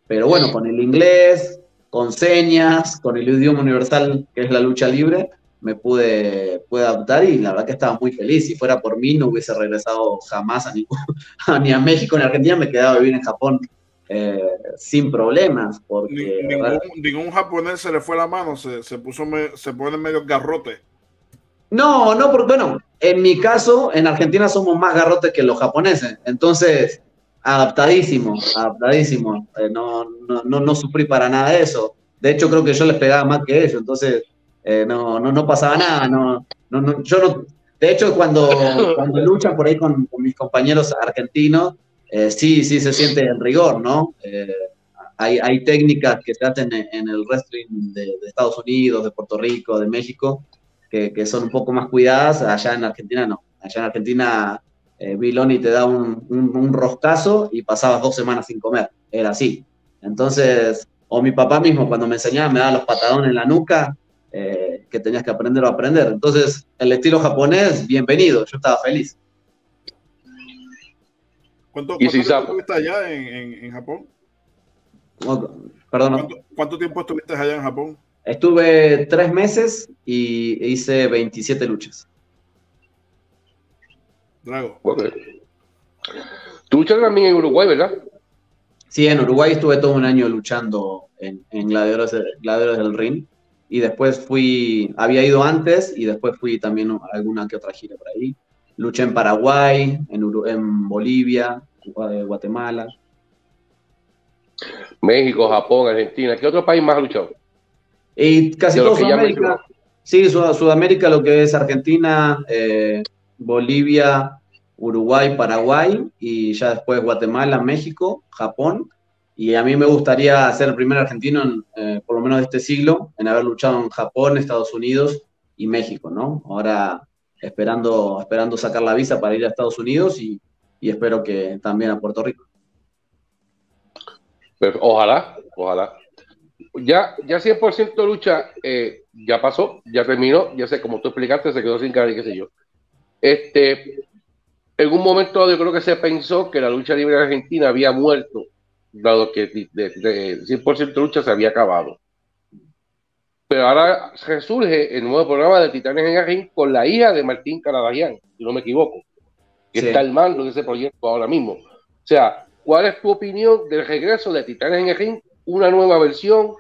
pero bueno, con el inglés, con señas, con el idioma universal que es la lucha libre, me pude, pude adaptar y la verdad que estaba muy feliz. Si fuera por mí, no hubiese regresado jamás a, [laughs] ni a México ni a Argentina, me quedaba vivir en Japón eh, sin problemas. Porque, ningún, japonés se le fue la mano, se, se puso se pone medio garrote. No, no, porque bueno, en mi caso, en Argentina somos más garrotes que los japoneses, entonces adaptadísimo, adaptadísimo, eh, no, no, no, no sufrí para nada de eso. De hecho, creo que yo les pegaba más que ellos, entonces eh, no, no, no pasaba nada, no, no, no, yo no, de hecho cuando, [laughs] cuando luchan por ahí con, mis compañeros argentinos, eh, sí, sí se siente el rigor, ¿no? Eh, hay, hay, técnicas que se hacen en, el wrestling de, Estados Unidos, de Puerto Rico, de México, que, que, son un poco más cuidadas, allá en Argentina no, allá en Argentina Biloni te da un, un, un roscazo y pasabas dos semanas sin comer, era así. Entonces, o mi papá mismo cuando me enseñaba me daba los patadones en la nuca, eh, que tenías que aprender o aprender. Entonces, el estilo japonés, bienvenido, yo estaba feliz. ¿Cuánto, tiempo estuviste allá en, Japón? perdón. ¿Cuánto, tiempo estuviste allá en Japón? Estuve tres meses y hice 27 luchas. Drago. Tú luchaste también en Uruguay, ¿verdad? Sí, en Uruguay estuve todo un año luchando en, en gladiadores, gladiadores del ring y después fui, había ido antes y después fui también a alguna que otra gira por ahí. Luché en Paraguay, en, en Bolivia, Guatemala. México, Japón, Argentina. ¿Qué otro país más ha luchado? Y casi todo Sudamérica. Sí, Sudamérica, lo que es Argentina, eh, Bolivia, Uruguay, Paraguay y ya después Guatemala, México, Japón y a mí me gustaría ser el primer argentino, eh, por lo menos de este siglo, en haber luchado en Japón, Estados Unidos y México, ¿no? Ahora esperando, esperando sacar la visa para ir a Estados Unidos y, y espero que también a Puerto Rico. ojalá, ojalá. Ya, ya 100% lucha eh, ya pasó, ya terminó, ya sé, como tú explicaste, se quedó sin cara y qué sé yo. Este, en un momento yo creo que se pensó que la lucha libre argentina había muerto dado que de, 100% lucha se había acabado. Pero ahora resurge el nuevo programa de Titanes en el Ring con la hija de Martín Caradagian, si no me equivoco, que está al mando de ese proyecto ahora mismo. O sea, ¿cuál es tu opinión del regreso de Titanes en el Ring? Una nueva versión,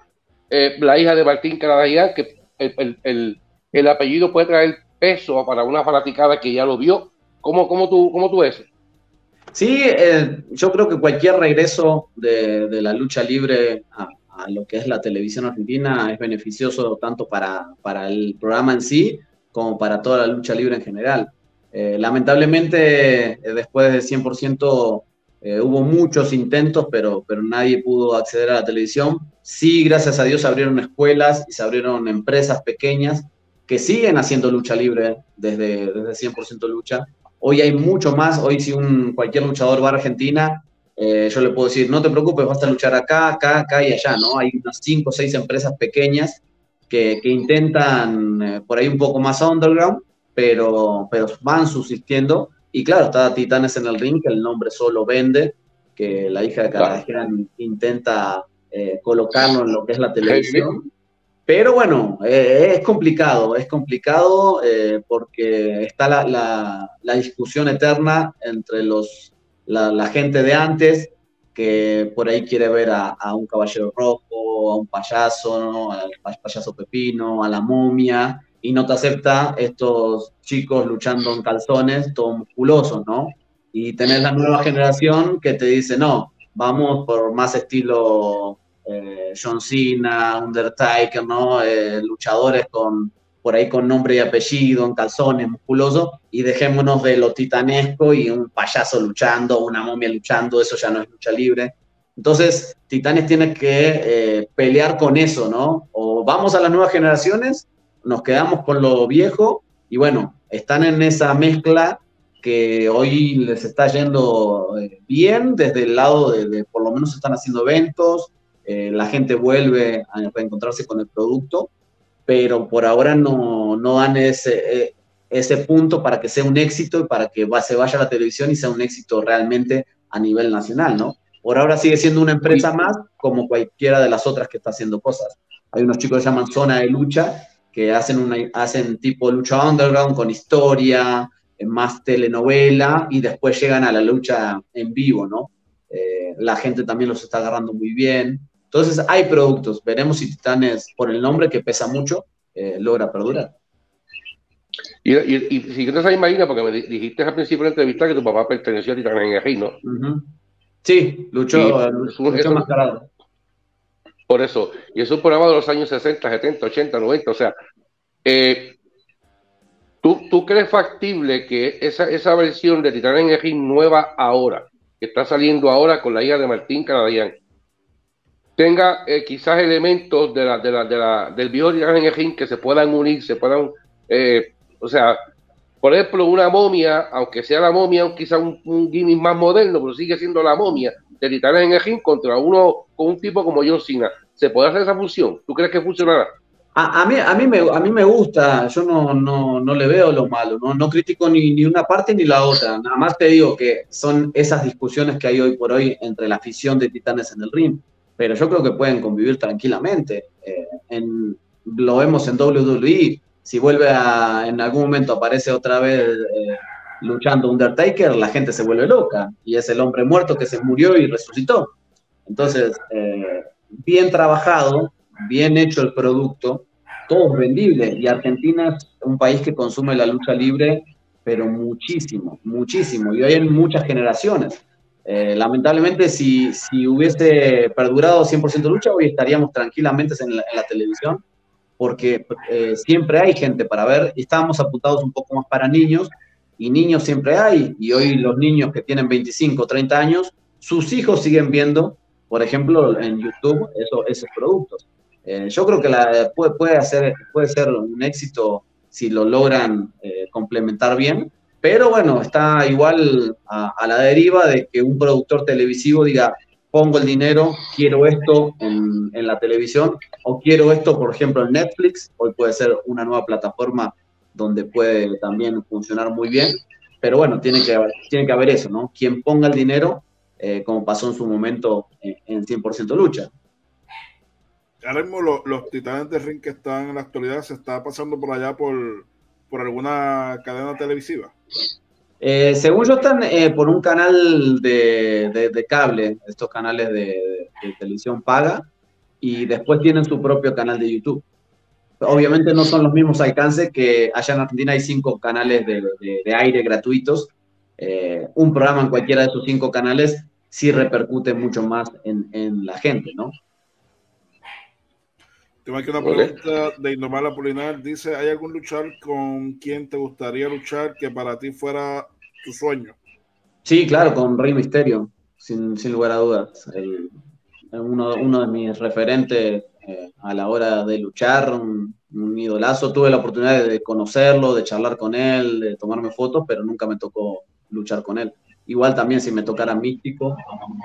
eh, la hija de Martín Caradagian, que el, el, apellido puede traer peso para una fanaticada que ya lo vio. ¿Cómo, cómo, tú, cómo tú ves? Sí, eh, yo creo que cualquier regreso de, la lucha libre a, lo que es la televisión argentina es beneficioso tanto para, el programa en sí como para toda la lucha libre en general. Eh, lamentablemente, eh, después del 100%, hubo muchos intentos, pero, pero nadie pudo acceder a la televisión. Sí, gracias a Dios, se abrieron escuelas y se abrieron empresas pequeñas que siguen haciendo lucha libre desde, desde 100% lucha Hoy hay mucho más, hoy si un, cualquier luchador va a Argentina, eh, yo le puedo decir, no te preocupes, vas a luchar acá, acá, acá y allá, ¿no? Hay unas cinco o seis empresas pequeñas que, que intentan eh, por ahí un poco más underground, pero, pero van subsistiendo Y claro, está Titanes en el Ring, que el nombre solo vende, que la hija de Kardashian intenta eh, colocarlo en lo que es la televisión. Pero bueno, eh, es complicado, es complicado eh, porque está la, la, discusión eterna entre los, la, gente de antes, que por ahí quiere ver a, un caballero rojo, a un payaso, al payaso pepino, a la momia, y no te acepta estos chicos luchando en calzones, todos musculosos, ¿no? Y tenés la nueva generación que te dice, no, vamos por más estilo eh, John Cena, Undertaker, ¿no? Eh, luchadores con por ahí con nombre y apellido, en calzones, musculoso, y dejémonos de lo titanesco y un payaso luchando, una momia luchando, eso ya no es lucha libre. Entonces, Titanes tiene que eh, pelear con eso, ¿no? O vamos a las nuevas generaciones, nos quedamos con lo viejo, y bueno, están en esa mezcla que hoy les está yendo bien desde el lado de, de por lo menos están haciendo eventos, eh, la gente vuelve a reencontrarse con el producto, pero por ahora no, no dan ese, eh, ese punto para que sea un éxito y para que se vaya a la televisión y sea un éxito realmente a nivel nacional, ¿no? Por ahora sigue siendo una empresa más como cualquiera de las otras que está haciendo cosas. Hay unos chicos que se llaman Zona de Lucha, que hacen, una, hacen tipo lucha underground con historia, eh, más telenovela, y después llegan a la lucha en vivo, ¿no? la gente también los está agarrando muy bien. Entonces hay productos, veremos si Titanes, por el nombre que pesa mucho, eh, logra perdurar. Y, y, si no sabes, Marina, porque me dijiste al principio de la entrevista que tu papá perteneció a Titanes en el Reino. Sí, luchó, luchó, mascarado. Por eso, y es un programa de los años 60, 70, 80, 90, o sea, eh, ¿tú, ¿tú, crees factible que esa, esa versión de Titanes en el nueva ahora, que está saliendo ahora con la hija de Martín Canadian, tenga eh, quizás elementos de la, de la, de la, del ring que se puedan unir, se puedan, eh, o sea, por ejemplo, una momia, aunque sea la momia, quizás un, un, gimmick más moderno, pero sigue siendo la momia de Titanes en el ring contra uno con un tipo como John Cena. ¿Se puede hacer esa función? ¿Tú crees que funcionará? A, a, mí, a, mí, me, a mí me gusta, yo no, no, no le veo lo malo, no, no critico ni, ni, una parte ni la otra, nada más te digo que son esas discusiones que hay hoy por hoy entre la afición de Titanes en el ring pero yo creo que pueden convivir tranquilamente. Eh, en, lo vemos en WWE, si vuelve a, en algún momento aparece otra vez eh, luchando Undertaker, la gente se vuelve loca, y es el hombre muerto que se murió y resucitó. Entonces, eh, bien trabajado, bien hecho el producto, todo vendible, y Argentina es un país que consume la lucha libre, pero muchísimo, muchísimo, y hoy hay muchas generaciones. Eh, lamentablemente, si, si, hubiese perdurado 100% lucha, hoy estaríamos tranquilamente en la, televisión, porque eh, siempre hay gente para ver. Estábamos apuntados un poco más para niños, y niños siempre hay, y hoy los niños que tienen 25, 30 años, sus hijos siguen viendo, por ejemplo, en YouTube esos productos. Eh, yo creo que la, puede, puede, hacer, puede ser un éxito si lo logran complementar bien, pero bueno, está igual a, la deriva de que un productor televisivo diga, pongo el dinero, quiero esto en, la televisión, o quiero esto, por ejemplo, en Netflix, hoy puede ser una nueva plataforma donde puede también funcionar muy bien, pero bueno, tiene que, tiene que haber eso, ¿no? Quien ponga el dinero, eh, como pasó en su momento en, 100% lucha. Ahora mismo los titanes de ring que están en la actualidad se está pasando por allá por por alguna cadena televisiva? Eh, según yo están eh, por un canal de, cable, estos canales de, televisión paga, y después tienen su propio canal de YouTube. Obviamente no son los mismos alcances que allá en Argentina hay cinco canales de, aire gratuitos. Eh, un programa en cualquiera de esos cinco canales sí repercute mucho más en, en la gente, ¿no? Tengo aquí una pregunta de Indomar Apolinar. Dice, ¿hay algún luchador con quien te gustaría luchar que para ti fuera tu sueño? Sí, claro, con Rey Misterio, sin, lugar a dudas. uno, de mis referentes eh, a la hora de luchar, un, idolazo. Tuve la oportunidad de conocerlo, de charlar con él, de tomarme fotos, pero nunca me tocó luchar con él. Igual también si me tocara Místico,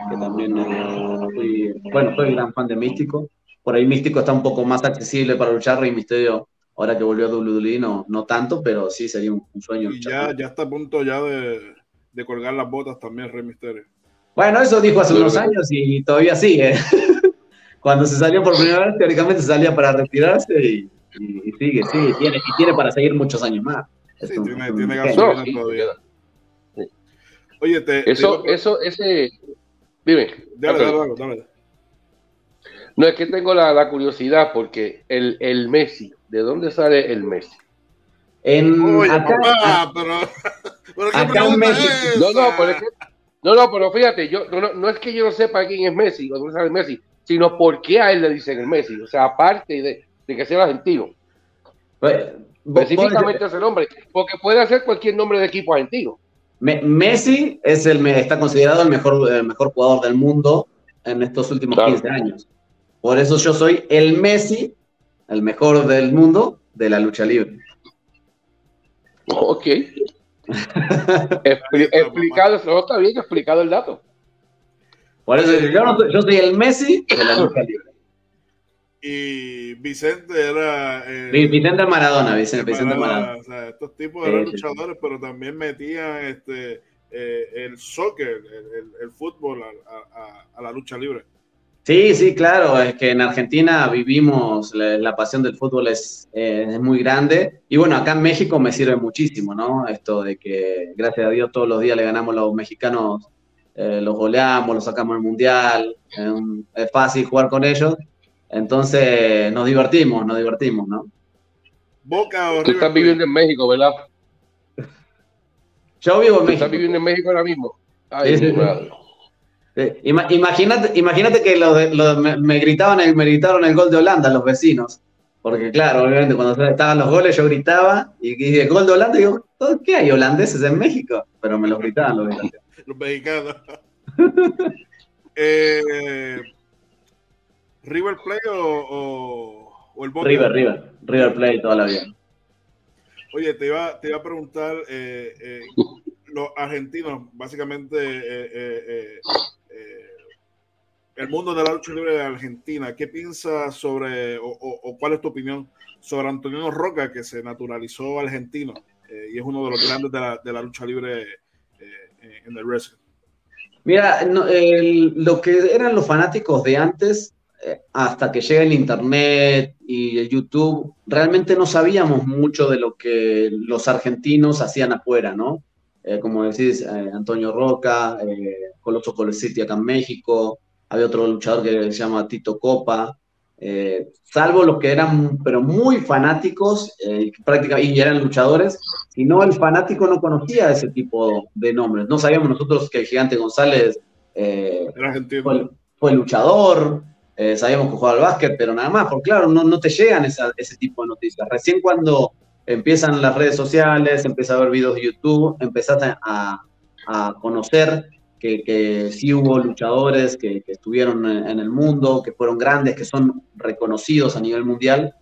que también eh, bueno, soy gran fan de Místico, por ahí Místico está un poco más accesible para luchar, Rey Misterio, ahora que volvió a WWE, no, no tanto, pero sí sería un, sueño. Y ya, ya está a punto ya de, de colgar las botas también, Rey Misterio. Bueno, eso dijo hace unos años y todavía sigue. [laughs] Cuando se salió por primera vez, teóricamente salía para retirarse y, sigue, sí, tiene, y tiene para seguir muchos años más. Sí, tiene, tiene gasolina todavía. Oye, te, eso, eso, ese. Dime. Dale, dale, dale, No, es que tengo la, la curiosidad porque el, el, Messi, ¿de dónde sale el Messi? En, Oye, acá, papá, pero, [laughs] pero acá un Messi. No, no, pero es que, no, no, pero fíjate, yo, no, no, es que yo no sepa quién es Messi o dónde sale Messi, sino por qué a él le dicen el Messi. O sea, aparte de, de que sea argentino. Pues, Específicamente ese nombre, porque puede ser cualquier nombre de equipo argentino. Messi es el, está considerado el mejor, el mejor jugador del mundo en estos últimos 15 años. Por eso yo soy el Messi, el mejor del mundo de la lucha libre. Ok. explicado, está bien explicado el dato. Por eso yo, yo soy el Messi de la lucha libre. Y Vicente era. Eh, Vicente Maradona, Vicente, Maradona. O sea, estos tipos eran luchadores, pero también metían este, eh, el soccer, el, fútbol a, la lucha libre. Sí, sí, claro, es que en Argentina vivimos, la, pasión del fútbol es, es, muy grande. Y bueno, acá en México me sirve muchísimo, ¿no? Esto de que, gracias a Dios, todos los días le ganamos a los mexicanos, eh, los goleamos, los sacamos al mundial, es fácil jugar con ellos. Entonces nos divertimos, nos divertimos, ¿no? Boca o Tú estás viviendo en México, ¿verdad? Yo vivo en México. ¿Estás viviendo en México ahora mismo? Ay, sí, Imagínate, imagínate que me, gritaban el, me gritaron el gol de Holanda los vecinos. Porque claro, obviamente cuando estaban los goles yo gritaba y dije gol de Holanda y digo, ¿qué hay holandeses en México? Pero me los gritaban los mexicanos. [laughs] los mexicanos. [laughs] eh, ¿River Plate o, o, el Boca? River, River. River Plate toda la vida. Oye, te iba, te iba a preguntar, eh, eh, los argentinos, básicamente, eh, el mundo de la lucha libre de Argentina, ¿qué piensas sobre, o, cuál es tu opinión sobre Antonio Roca, que se naturalizó argentino y es uno de los grandes de la, lucha libre en el wrestling? Mira, lo que eran los fanáticos de antes hasta que llega el Internet y el YouTube, realmente no sabíamos mucho de lo que los argentinos hacían afuera, ¿no? Eh, como decís, eh, Antonio Roca, eh, Coloso Colositi acá en México, había otro luchador que se llama Tito Copa, eh, salvo los que eran, pero muy fanáticos, prácticamente, y eran luchadores, si no, el fanático no conocía ese tipo de nombres. No sabíamos nosotros que el Gigante González fue, fue luchador, sabíamos que jugaba al básquet, pero nada más, porque claro, no, no te llegan ese tipo de noticias. Recién cuando empiezan las redes sociales, empieza a ver videos de YouTube, empezás a, a conocer que, que, sí hubo luchadores que, estuvieron en, el mundo, que fueron grandes, que son reconocidos a nivel mundial,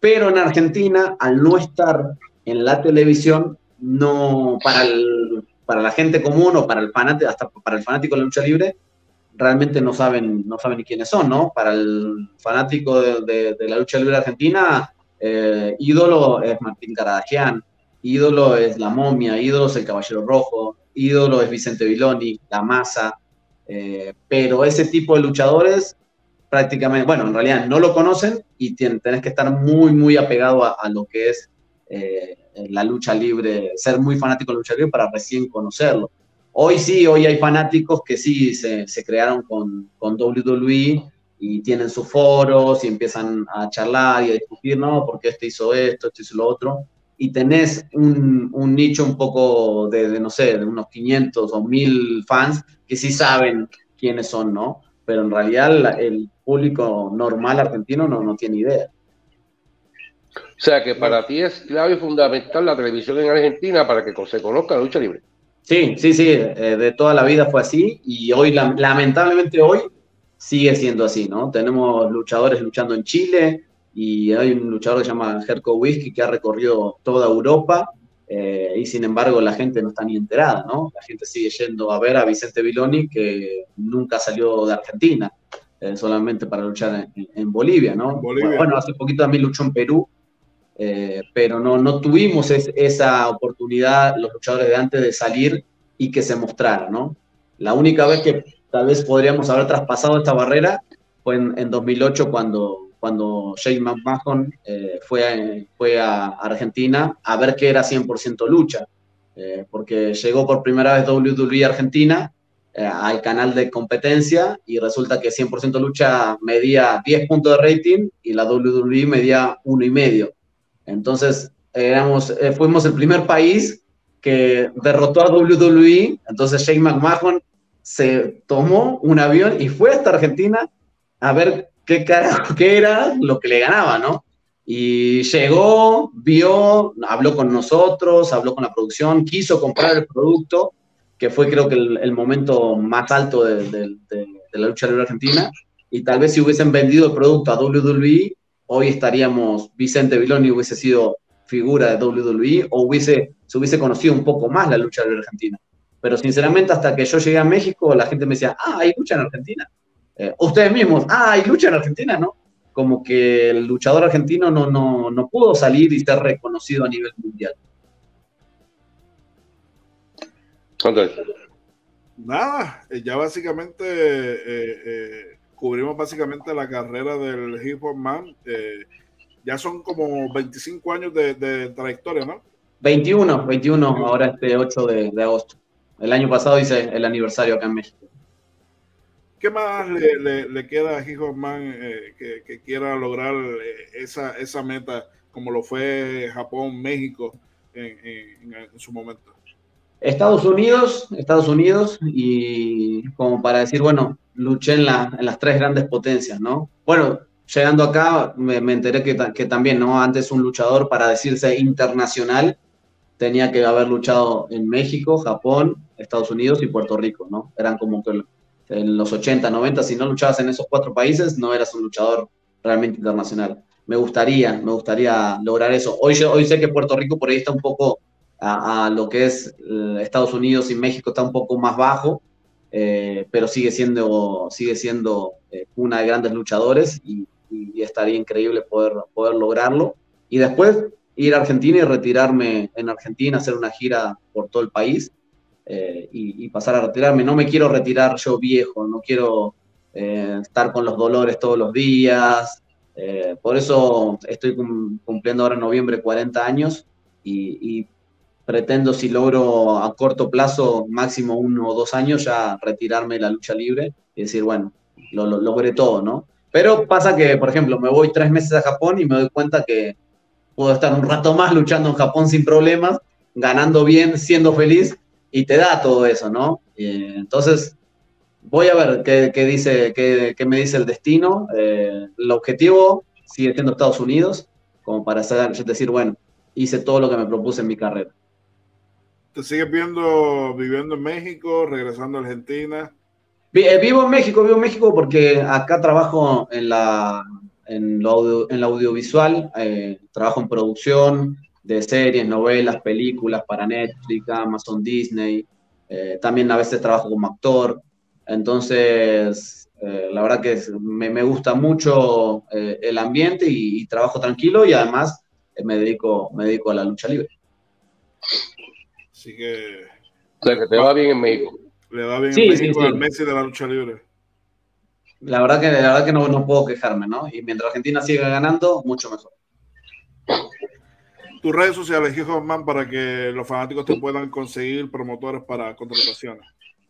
pero en Argentina, al no estar en la televisión, no para, el, para la gente común o para el fanático, hasta para el fanático de la lucha libre, realmente no saben, no saben ni quiénes son, ¿no? Para el fanático de, la lucha libre argentina, eh, ídolo es Martín Caradagian, ídolo es La Momia, ídolo es el Caballero Rojo, ídolo es Vicente Viloni, La Masa, eh, pero ese tipo de luchadores prácticamente, bueno, en realidad no lo conocen y tenés que estar muy, muy apegado a, lo que es eh, la lucha libre, ser muy fanático de la lucha libre para recién conocerlo. Hoy sí, hoy hay fanáticos que sí se, crearon con, con WWE y tienen sus foros y empiezan a charlar y a discutir, ¿no? Porque este hizo esto, este hizo lo otro. Y tenés un, nicho un poco de, no sé, de unos 500 o 1000 fans que sí saben quiénes son, ¿no? Pero en realidad el público normal argentino no, no tiene idea. O sea que para ti es clave y fundamental la televisión en Argentina para que se conozca la lucha libre. Sí, sí, sí, eh, de toda la vida fue así y hoy, lamentablemente hoy, sigue siendo así, ¿no? Tenemos luchadores luchando en Chile y hay un luchador que se llama Herco Whisky que ha recorrido toda Europa eh, y sin embargo la gente no está ni enterada, ¿no? La gente sigue yendo a ver a Vicente Viloni que nunca salió de Argentina, eh, solamente para luchar en, Bolivia, ¿no? Bueno, hace poquito también luchó en Perú eh, pero no, no tuvimos esa oportunidad los luchadores de antes de salir y que se mostrara, ¿no? La única vez que tal vez podríamos haber traspasado esta barrera fue en, 2008 cuando, cuando Jake McMahon eh, fue, fue a Argentina a ver qué era 100% lucha, eh, porque llegó por primera vez WWE Argentina eh, al canal de competencia y resulta que 100% lucha medía 10 puntos de rating y la WWE medía uno y medio. Entonces, éramos, fuimos el primer país que derrotó a WWE, entonces Shane McMahon se tomó un avión y fue hasta Argentina a ver qué [laughs] qué era lo que le ganaba, ¿no? Y llegó, vio, habló con nosotros, habló con la producción, quiso comprar el producto, que fue creo que el, momento más alto de, la lucha libre argentina. Y tal vez si hubiesen vendido el producto a WWE, hoy estaríamos, Vicente Viloni hubiese sido figura de WWE o hubiese, se hubiese conocido un poco más la lucha libre argentina. Pero sinceramente, hasta que yo llegué a México, la gente me decía, ah, hay lucha en Argentina. Eh, ustedes mismos, ah, hay lucha en Argentina, ¿no? Como que el luchador argentino no, no, no pudo salir y ser reconocido a nivel mundial. Nada, eh, ya básicamente eh, cubrimos básicamente la carrera del Hip Hop Man. ya son como 25 años de, trayectoria, ¿no? 21, 21, ahora este 8 de agosto. El año pasado hice el aniversario acá en México. ¿Qué más le, queda a Hijo Man eh, que, quiera lograr eh, esa, esa meta como lo fue Japón, México en, su momento? Estados Unidos, Estados Unidos, y como para decir, bueno, luché en, las tres grandes potencias, ¿no? Bueno, llegando acá me, enteré que, que, también, ¿no? Antes un luchador para decirse internacional tenía que haber luchado en México, Japón, Estados Unidos y Puerto Rico, ¿no? Eran como que en los 80, 90, si no luchabas en esos cuatro países, no eras un luchador realmente internacional. Me gustaría, me gustaría lograr eso. Hoy, sé que Puerto Rico por ahí está un poco a, lo que es eh, Estados Unidos y México está un poco más bajo, eh, pero sigue siendo, sigue siendo eh, una de grandes luchadores y, y, estaría increíble poder, poder lograrlo. Y después ir a Argentina y retirarme en Argentina, hacer una gira por todo el país eh, y, pasar a retirarme. No me quiero retirar yo viejo, no quiero eh, estar con los dolores todos los días. Eh, por eso estoy cumpliendo ahora en noviembre 40 años y, pretendo, si logro a corto plazo, máximo uno o dos años, ya retirarme de la lucha libre y decir, bueno, lo, lo logré todo, ¿no? Pero pasa que, por ejemplo, me voy tres meses a Japón y me doy cuenta que puedo estar un rato más luchando en Japón sin problemas, ganando bien, siendo feliz, y te da todo eso, ¿no? entonces, voy a ver qué, dice, qué, me dice el destino. Eh, el objetivo sigue siendo Estados Unidos, como para decir, bueno, hice todo lo que me propuse en mi carrera. ¿Te sigues viendo, viviendo en México, regresando a Argentina? Eh, vivo en México, vivo en México porque acá trabajo en la, en, lo en audiovisual, eh, trabajo en producción de series, novelas, películas para Netflix, Amazon, Disney. Eh, también a veces trabajo como actor. Entonces, eh, la verdad que me, me gusta mucho el ambiente y, trabajo tranquilo y además me, dedico, me dedico a la lucha libre. Así que... O sea, que te va bien en México. Le va bien en México al Messi de la lucha libre la verdad que, la verdad que no, no puedo quejarme, ¿no? Y mientras Argentina siga ganando, mucho mejor. Tus redes sociales, Man, para que los fanáticos te puedan conseguir promotores para contrataciones.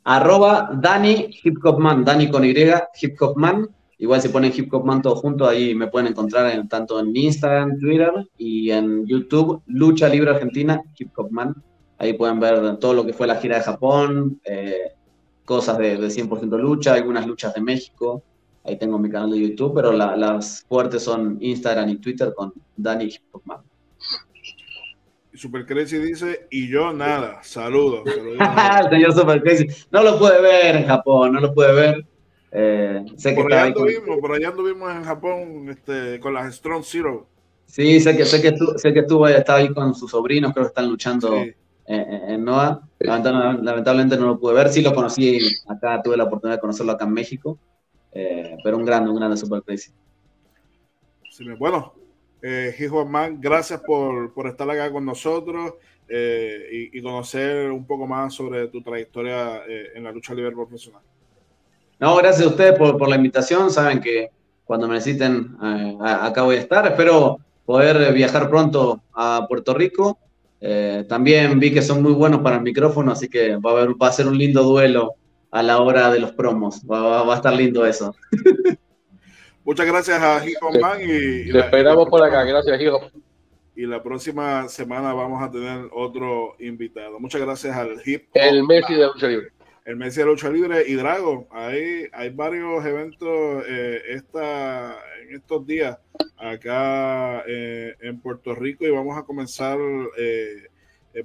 Arroba Dani Hip Hop Man, Dani con Y, Hip Hop Man. Igual si ponen Hip Hop Man todo junto, ahí me pueden encontrar en, tanto en Instagram, Twitter y en YouTube, Lucha Libre Argentina, Hip Hop Man. Ahí pueden ver todo lo que fue la gira de Japón, eh, cosas de, 100% lucha, algunas luchas de México. Ahí tengo mi canal de YouTube, pero las fuertes son Instagram y Twitter con Dani. Y Super Crazy dice, y yo nada, saludos. [laughs] El señor Super Crazy. No lo puede ver en Japón, no lo puede ver. Eh, sé por, allá anduvimos, por allá anduvimos en Japón este, con las Strong Zero. Sí, sé que, sé que, tú, sé que tú estás ahí con sus sobrinos, creo que están luchando en NOAH. Lamentablemente no lo pude ver, sí lo conocí acá, tuve la oportunidad de conocerlo acá en México, eh, pero un grande, un grande Super Crazy. bueno, Eh, Hijo Man, gracias por, por, estar acá con nosotros eh, y, conocer un poco más sobre tu trayectoria eh, en la lucha libre profesional. No, gracias a ustedes por, por la invitación. Saben que cuando me necesiten, acá voy a estar. Espero poder viajar pronto a Puerto Rico. También vi que son muy buenos para el micrófono, así que va a, haber, va a ser un lindo duelo a la hora de los promos. Va, va a estar lindo eso. [laughs] Muchas gracias a Hijo Man y, esperamos por acá. Gracias, Hijo. Y la próxima semana vamos a tener otro invitado. Muchas gracias al Hip. El Messi de lucha libre. El Messi de lucha libre y Drago. Hay, hay varios eventos eh, esta, estos días acá eh, en Puerto Rico y vamos a comenzar eh,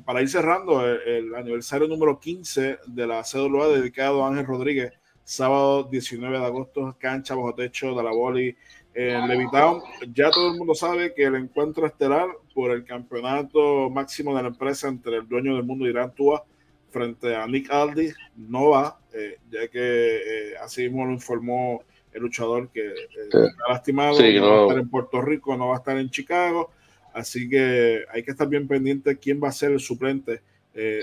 para ir cerrando el, aniversario número 15 de la CWA dedicado a Ángel Rodríguez sábado 19 de agosto, cancha bajo techo de la Boli en Levitown. Ya todo el mundo sabe que el encuentro estelar por el campeonato máximo de la empresa entre el dueño del mundo Irán Tua frente a Nick Aldi no va, eh, ya que eh, así mismo lo informó el luchador que eh, está lastimado, no, va a estar en Puerto Rico, no va a estar en Chicago, así que hay que estar bien pendiente quién va a ser el suplente de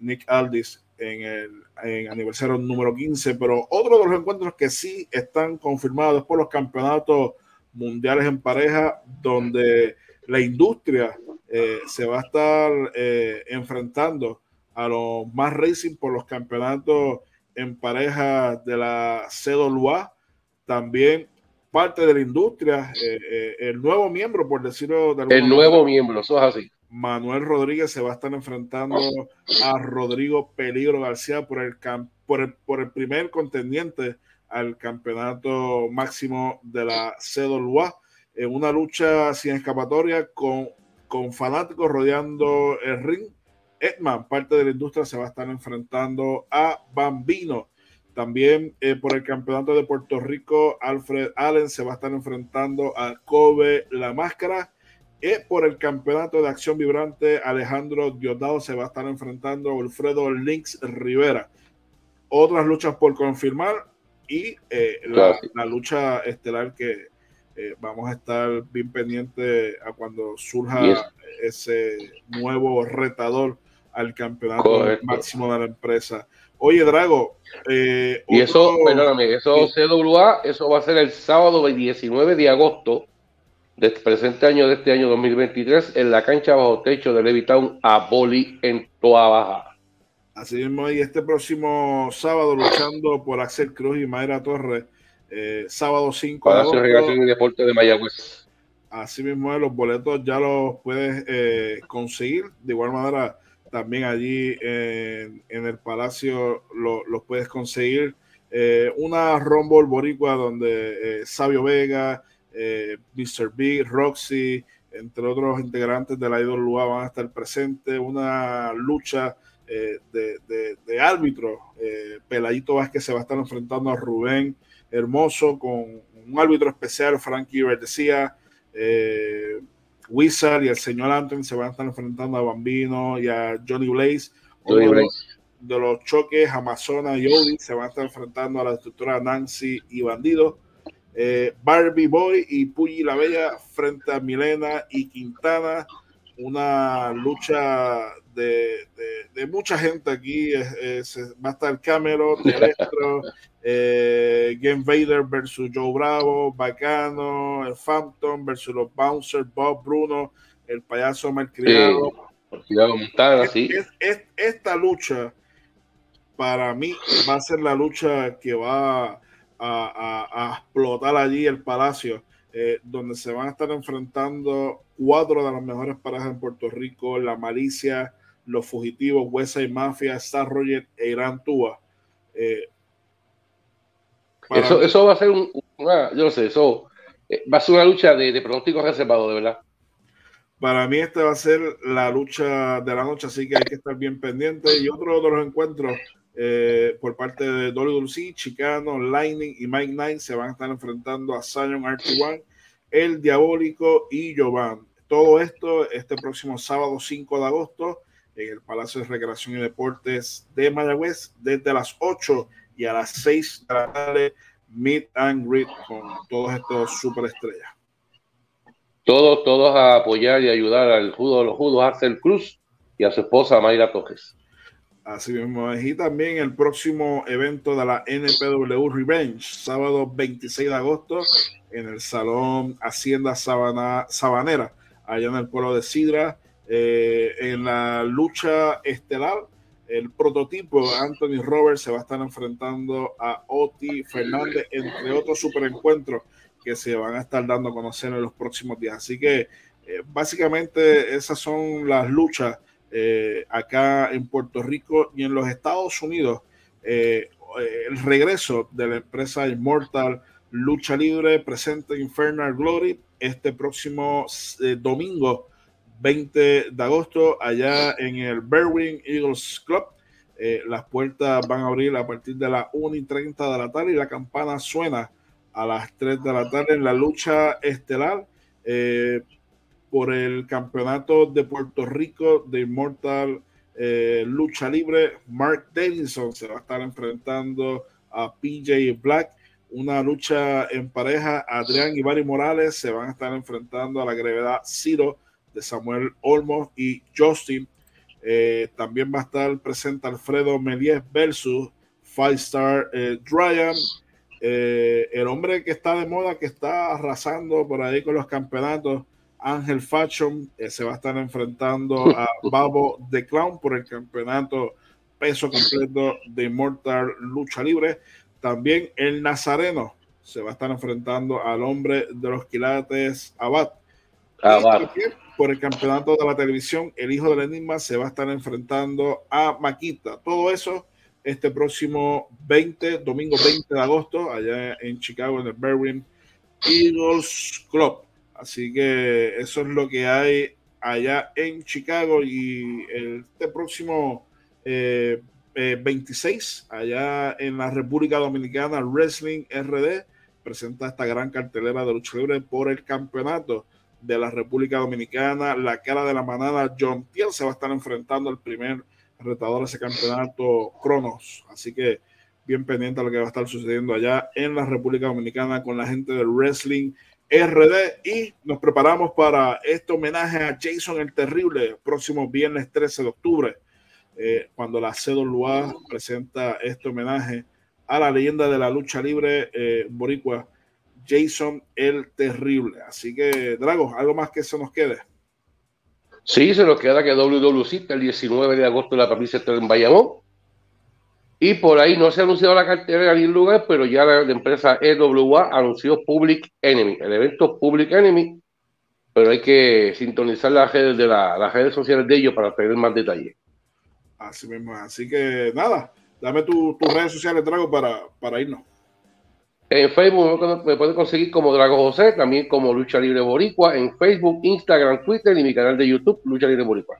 Nick Aldis en el aniversario número 15, pero otro de los encuentros que sí están confirmados por los campeonatos mundiales en pareja, donde la industria eh, se va a estar eh, enfrentando a los más racing por los campeonatos en pareja de la CWA, también parte de la industria, eh, el nuevo miembro, por decirlo de El nuevo miembro, eso es así. Manuel Rodríguez se va a estar enfrentando a Rodrigo Peligro García por el, por el, por el primer contendiente al campeonato máximo de la CWA en una lucha sin escapatoria con, con fanáticos rodeando el ring. Edman, parte de la industria, se va a estar enfrentando a Bambino. También eh, por el campeonato de Puerto Rico, Alfred Allen se va a estar enfrentando a Kobe La Máscara y por el campeonato de acción vibrante, Alejandro Diosdado se va a estar enfrentando a Alfredo Links Rivera. Otras luchas por confirmar y eh, la, lucha estelar que eh, vamos a estar bien pendiente a cuando surja ese nuevo retador al campeonato máximo de la empresa. Oye, Drago. Eh, y eso, perdóname, eso CWA, eso va a ser el sábado 19 de agosto del presente año, de este año 2023, en la cancha bajo techo de Levitown a Boli en Toa Baja. Así mismo, y este próximo sábado luchando por Axel Cruz y Mayra Torres, eh, sábado 5 de agosto. y Deporte de Mayagüez. Así mismo, los boletos ya los puedes eh, conseguir. De igual manera, también allí en, el Palacio los puedes conseguir. Eh, una Rumble Boricua donde Sabio Vega, eh, Mr. Big, Roxy, entre otros integrantes de la IWA van a estar presentes, una lucha eh, de, de, árbitro. Eh, Peladito Vázquez se va a estar enfrentando a Rubén Hermoso con un árbitro especial, Frankie Verdecía. Wizard y el señor Anton se van a estar enfrentando a Bambino y a Johnny Blaze. De los choques, Amazona y Odie se van a estar enfrentando a la estructura Nancy y Bandido. Eh, Barbie Boy y Puyi la Bella frente a Milena y Quintana. Una lucha de, mucha gente aquí. va a estar Cameron, [laughs] Electro, eh, Game Vader versus Joe Bravo, Bacano, el Phantom versus los Bouncers, Bob Bruno, el payaso Malcriado. esta lucha para mí va a ser la lucha que va a, explotar allí el palacio, eh, donde se van a estar enfrentando cuatro de las mejores parejas en Puerto Rico, la malicia, los fugitivos, Huesa y Mafia, Star Roger e Irán Túa. Eh, eso, eso va a ser una, yo no sé, eso eh, va a ser una lucha de, de pronósticos reservados, de verdad. Para mí esta va a ser la lucha de la noche, así que hay que estar bien pendiente. Y otro de los encuentros eh, por parte de WWE, Chicano, Lightning y Mike Knight se van a estar enfrentando a Zion RT1, El Diabólico y Jovan. Todo esto este próximo sábado 5 de agosto en el Palacio de Recreación y Deportes de Mayagüez desde las 8 y a las 6 de la tarde Meet and Greet con todos estos superestrellas. Todos, todos a apoyar y ayudar al judo de los judos Axel Cruz y a su esposa Mayra Tojes. Así mismo, y también el próximo evento de la NPW Revenge, sábado 26 de agosto, en el Salón Hacienda Sabana, Sabanera, allá en el pueblo de Sidra, eh, en la lucha estelar. El prototipo Anthony Roberts se va a estar enfrentando a Oti Fernández, entre otros superencuentros que se van a estar dando a conocer en los próximos días. Así que eh, básicamente esas son las luchas eh, acá en Puerto Rico y en los Estados Unidos. Eh, el regreso de la empresa Immortal Lucha Libre presenta Infernal Glory este próximo domingo 20 de agosto allá en el Berwin Eagles Club. las puertas van a abrir a partir de las 1 y 30 de la tarde y la campana suena a las 3 de la tarde en la lucha estelar eh, por el campeonato de Puerto Rico de Immortal eh, Lucha Libre. Mark Davidson se va a estar enfrentando a PJ Black. Una lucha en pareja. Adrián y Barry Morales se van a estar enfrentando a la gravedad Ciro de Samuel Olmos y Justin. Eh, también va a estar presente Alfredo Melies versus Five Star Dryan eh, el hombre que está de moda, que está arrasando por ahí con los campeonatos, Ángel Fashion, eh, se va a estar enfrentando a [laughs] Babo The Clown por el campeonato peso completo de Immortal Lucha Libre. También el Nazareno se va a estar enfrentando al hombre de los quilates Abad. Por el campeonato de la televisión, el hijo del enigma se va a estar enfrentando a Maquita. Todo eso este próximo 20, domingo 20 de agosto, allá en Chicago, en el Berwyn Eagles Club. Así que eso es lo que hay allá en Chicago y este próximo 26, eh, eh, allá en la República Dominicana, Wrestling RD presenta esta gran cartelera de lucha libre por el campeonato de la República Dominicana. La cara de la manada, John Tiel, se va a estar enfrentando al primer retador ese campeonato Cronos. Así que bien pendiente a lo que va a estar sucediendo allá en la República Dominicana con la gente del Wrestling RD y nos preparamos para este homenaje a Jason el Terrible próximo viernes 13 de octubre eh, cuando la CWA presenta este homenaje a la leyenda de la lucha libre eh, boricua Jason el Terrible. Así que, Drago, ¿algo más que se nos quede? Sí, se nos queda que WWC el 19 de agosto en la provincia en Bayamón. Y por ahí no se ha anunciado la cartera en ningún lugar, pero ya la, empresa EWA anunció Public Enemy, el evento Public Enemy, pero hay que sintonizar las redes, de la, las redes sociales de ellos para tener más detalles. Así mismo, así que nada, dame tus redes sociales, Drago, para, para irnos. En Facebook me pueden conseguir como Drago José, también como Lucha Libre Boricua, en Facebook, Instagram, Twitter y mi canal de YouTube, Lucha Libre Boricua.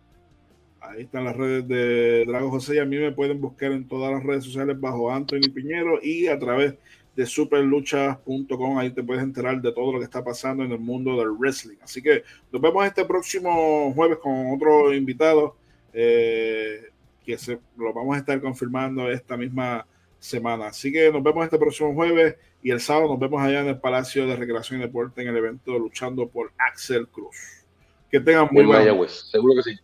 Ahí están las redes de Drago José y a mí me pueden buscar en todas las redes sociales bajo Anthony Piñero y a través de superluchas.com. Ahí te puedes enterar de todo lo que está pasando en el mundo del wrestling. Así que nos vemos este próximo jueves con otro invitado eh, que se, lo vamos a estar confirmando esta misma semana. Así que nos vemos este próximo jueves y el sábado nos vemos allá en el Palacio de Recreación y Deporte en el evento Luchando por Axel Cruz. Que tengan muy buen Seguro que sí.